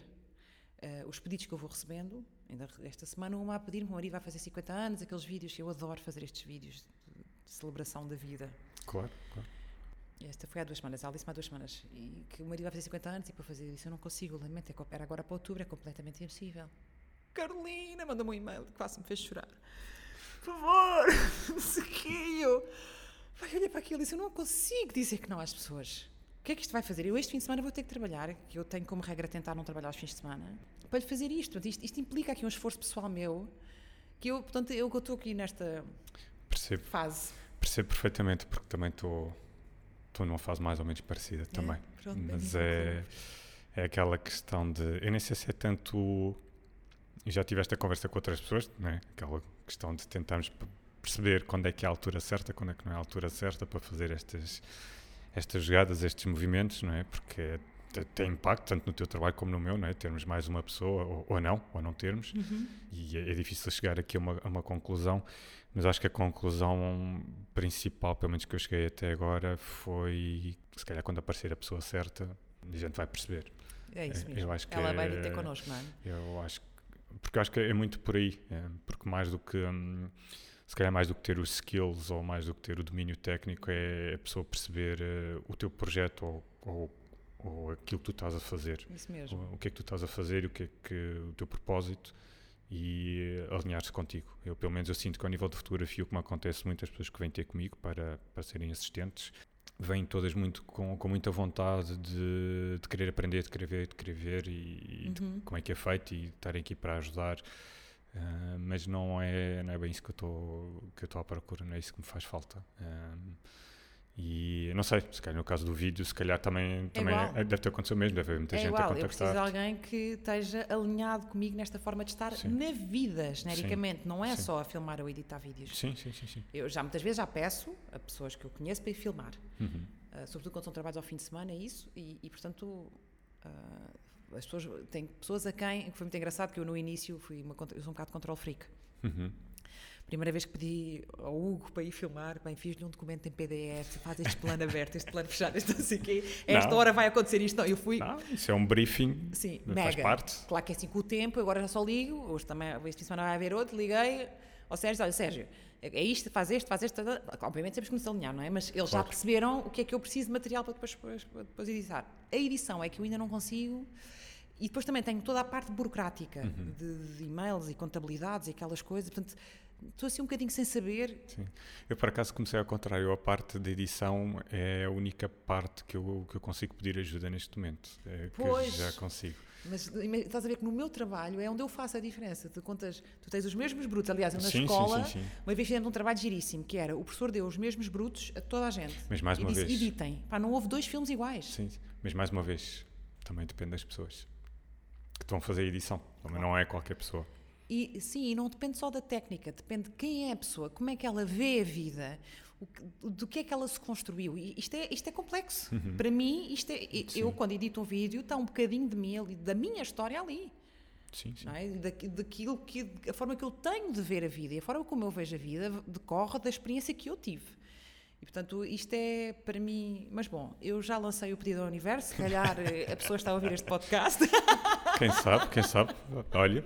uh, os pedidos que eu vou recebendo. Ainda esta semana, uma a pedir-me: o marido vai fazer 50 anos, aqueles vídeos, eu adoro fazer estes vídeos celebração da vida. Claro, claro. Esta foi há duas semanas, ela disse-me há duas semanas, e que o marido vai fazer 50 anos e para fazer isso eu não consigo, lamento, é era agora para outubro, é completamente impossível. Carolina, manda-me um e-mail que quase me fez chorar. Por favor, não sei o que eu. Vai olhar para aquilo e disse, eu não consigo dizer que não às pessoas. O que é que isto vai fazer? Eu este fim de semana vou ter que trabalhar, que eu tenho como regra tentar não trabalhar aos fins de semana, para lhe fazer isto. Isto, isto implica aqui um esforço pessoal meu, que eu, portanto, eu estou aqui nesta Percebo. fase Percebo perfeitamente, porque também estou numa fase mais ou menos parecida também. É, pronto, Mas é, é aquela questão de. Eu nem sei se é tanto. Já tive esta conversa com outras pessoas, né? aquela questão de tentarmos perceber quando é que é a altura certa, quando é que não é a altura certa para fazer estas, estas jogadas, estes movimentos, não é? Porque tem impacto tanto no teu trabalho como no meu, não é? Termos mais uma pessoa, ou, ou não, ou não termos, uhum. e é, é, difícil chegar aqui a uma, a uma conclusão. Mas acho que a conclusão principal, pelo menos que eu cheguei até agora, foi se calhar quando aparecer a pessoa certa, a gente vai perceber. É isso É, mesmo. eu acho que Ela vai é- vir ter connosco, não é? Eu acho que, porque acho que é muito por aí, é, porque mais do que hum, se calhar mais do que ter os skills ou mais do que ter o domínio técnico é a pessoa perceber eh, o teu projeto ou, ou, ou aquilo que tu estás a fazer. Isso mesmo. O, o que é que tu estás a fazer, o que é que o teu propósito e alinhar-se contigo. Eu, pelo menos, eu sinto que ao nível de fotografia, o que me acontece, muitas pessoas que vêm ter comigo para, para serem assistentes, vêm todas muito com, com muita vontade de, de querer aprender, de querer ver, de querer ver e, e de Uhum. como é que é feito e estarem aqui para ajudar. Ah, mas não é, não é bem isso que eu estou que eu estou à procura, não é isso que me faz falta. Ah, e não sei, se calhar no caso do vídeo, se calhar também, também igual. deve ter acontecido mesmo, deve haver muita É gente igual, a eu preciso de contactar. alguém que esteja alinhado comigo nesta forma de estar Sim. na vida, genericamente. Não é Sim. só a filmar ou editar vídeos. Sim, sim, sim, sim. Eu já muitas vezes já peço a pessoas que eu conheço para ir filmar. Uhum. Uh, sobretudo quando são trabalhos ao fim de semana, é isso, e, e, portanto uh, as pessoas, tem pessoas a quem, que foi muito engraçado que eu no início fui uma, eu sou um bocado control freak. Uhum. Primeira vez que pedi ao Hugo para ir filmar, bem, fiz-lhe um documento em PDF, faz este plano aberto, este plano fechado, este não sei o quê, esta Não. hora vai acontecer isto, não, eu fui, Não, isso é um briefing, sim, faz mega. parte. Claro que é assim com o tempo, agora já só ligo, hoje também, este fim de semana vai haver outro, liguei ao Sérgio, olha Sérgio, é isto, faz este, faz este, obviamente temos que nos alinhar, não é? Mas eles já Claro. perceberam o que é que eu preciso de material para depois, depois, para depois editar. A edição é que eu ainda não consigo, e depois também tenho toda a parte burocrática Uhum. de, de e-mails e contabilidades e aquelas coisas, portanto, estou assim um bocadinho sem saber. Sim. Eu, por acaso, comecei ao contrário. A parte de edição é a única parte que eu, que eu consigo pedir ajuda neste momento. É, Pois. já consigo. Mas estás a ver que no meu trabalho é onde eu faço a diferença. Tu contas, tu tens os mesmos brutos. Aliás, eu na Sim, escola, sim, sim. uma vez fizemos um trabalho giríssimo, que era o professor deu os mesmos brutos a toda a gente. Mas mais e uma disse, vez. editem. Pá, não houve dois filmes iguais. Sim, mas mais uma vez, também depende das pessoas que estão a fazer a edição. Também não é qualquer pessoa. E sim, e não depende só da técnica, depende de quem é a pessoa, como é que ela vê a vida, o do que é que ela se construiu. E isto é, isto é complexo. Para mim, isto é, eu Uhum. Sim. quando edito um vídeo, está um bocadinho de mim ali, da minha história ali. Sim, sim. é? Daqui- daquilo que a forma que eu tenho de ver a vida e a forma como eu vejo a vida decorre da experiência que eu tive. E portanto, isto é para mim. Mas bom, eu já lancei o pedido ao universo, se calhar eh, a pessoa está a ouvir este podcast. Quem sabe, quem sabe. Olha,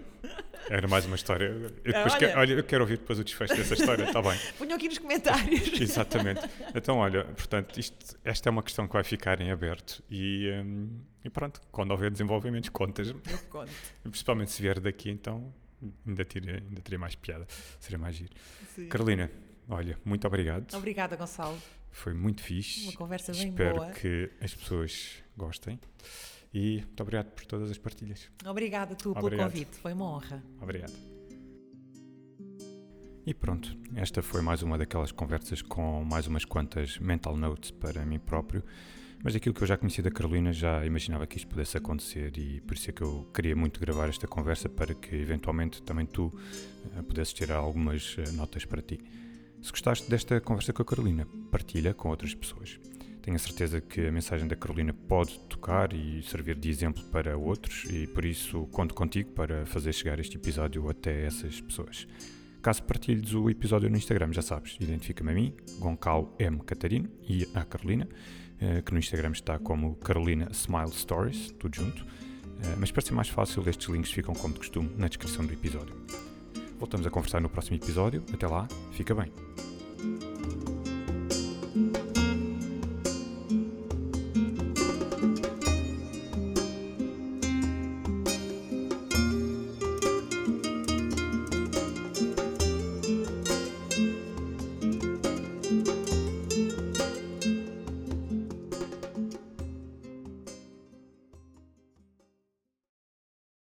era mais uma história. Eu, depois Olha. quero, olha, eu quero ouvir depois o desfecho dessa história, está bem. Ponham aqui nos comentários. Exatamente. Então, olha, portanto, isto, esta é uma questão que vai ficar em aberto e, hum, e pronto, quando houver desenvolvimentos, contas-me. Eu conto. Principalmente se vier daqui, então ainda teria, ainda teria mais piada, seria mais giro. Sim. Carolina, olha, muito obrigado. Obrigada, Gonçalo. Foi muito fixe. Uma conversa bem Espero boa. que as pessoas gostem. E muito obrigado por todas as partilhas. Obrigada tu pelo Obrigado. convite, foi uma honra. Obrigado. E pronto, esta foi mais uma daquelas conversas com mais umas quantas mental notes para mim próprio. Mas daquilo que eu já conhecia da Carolina, já imaginava que isto pudesse acontecer e por isso é que eu queria muito gravar esta conversa para que eventualmente também tu eh, pudesses tirar algumas eh, notas para ti. Se gostaste desta conversa com a Carolina, partilha com outras pessoas. Tenho a certeza que a mensagem da Carolina pode tocar e servir de exemplo para outros e por isso conto contigo para fazer chegar este episódio até essas pessoas. Caso partilhes o episódio no Instagram, já sabes, identifica-me a mim, Goncal M. Catarino e a Carolina, eh, que no Instagram está como Carolina Smile Stories, tudo junto. Eh, Mas para ser mais fácil, estes links ficam como de costume na descrição do episódio. Voltamos a conversar no próximo episódio. Até lá, fica bem.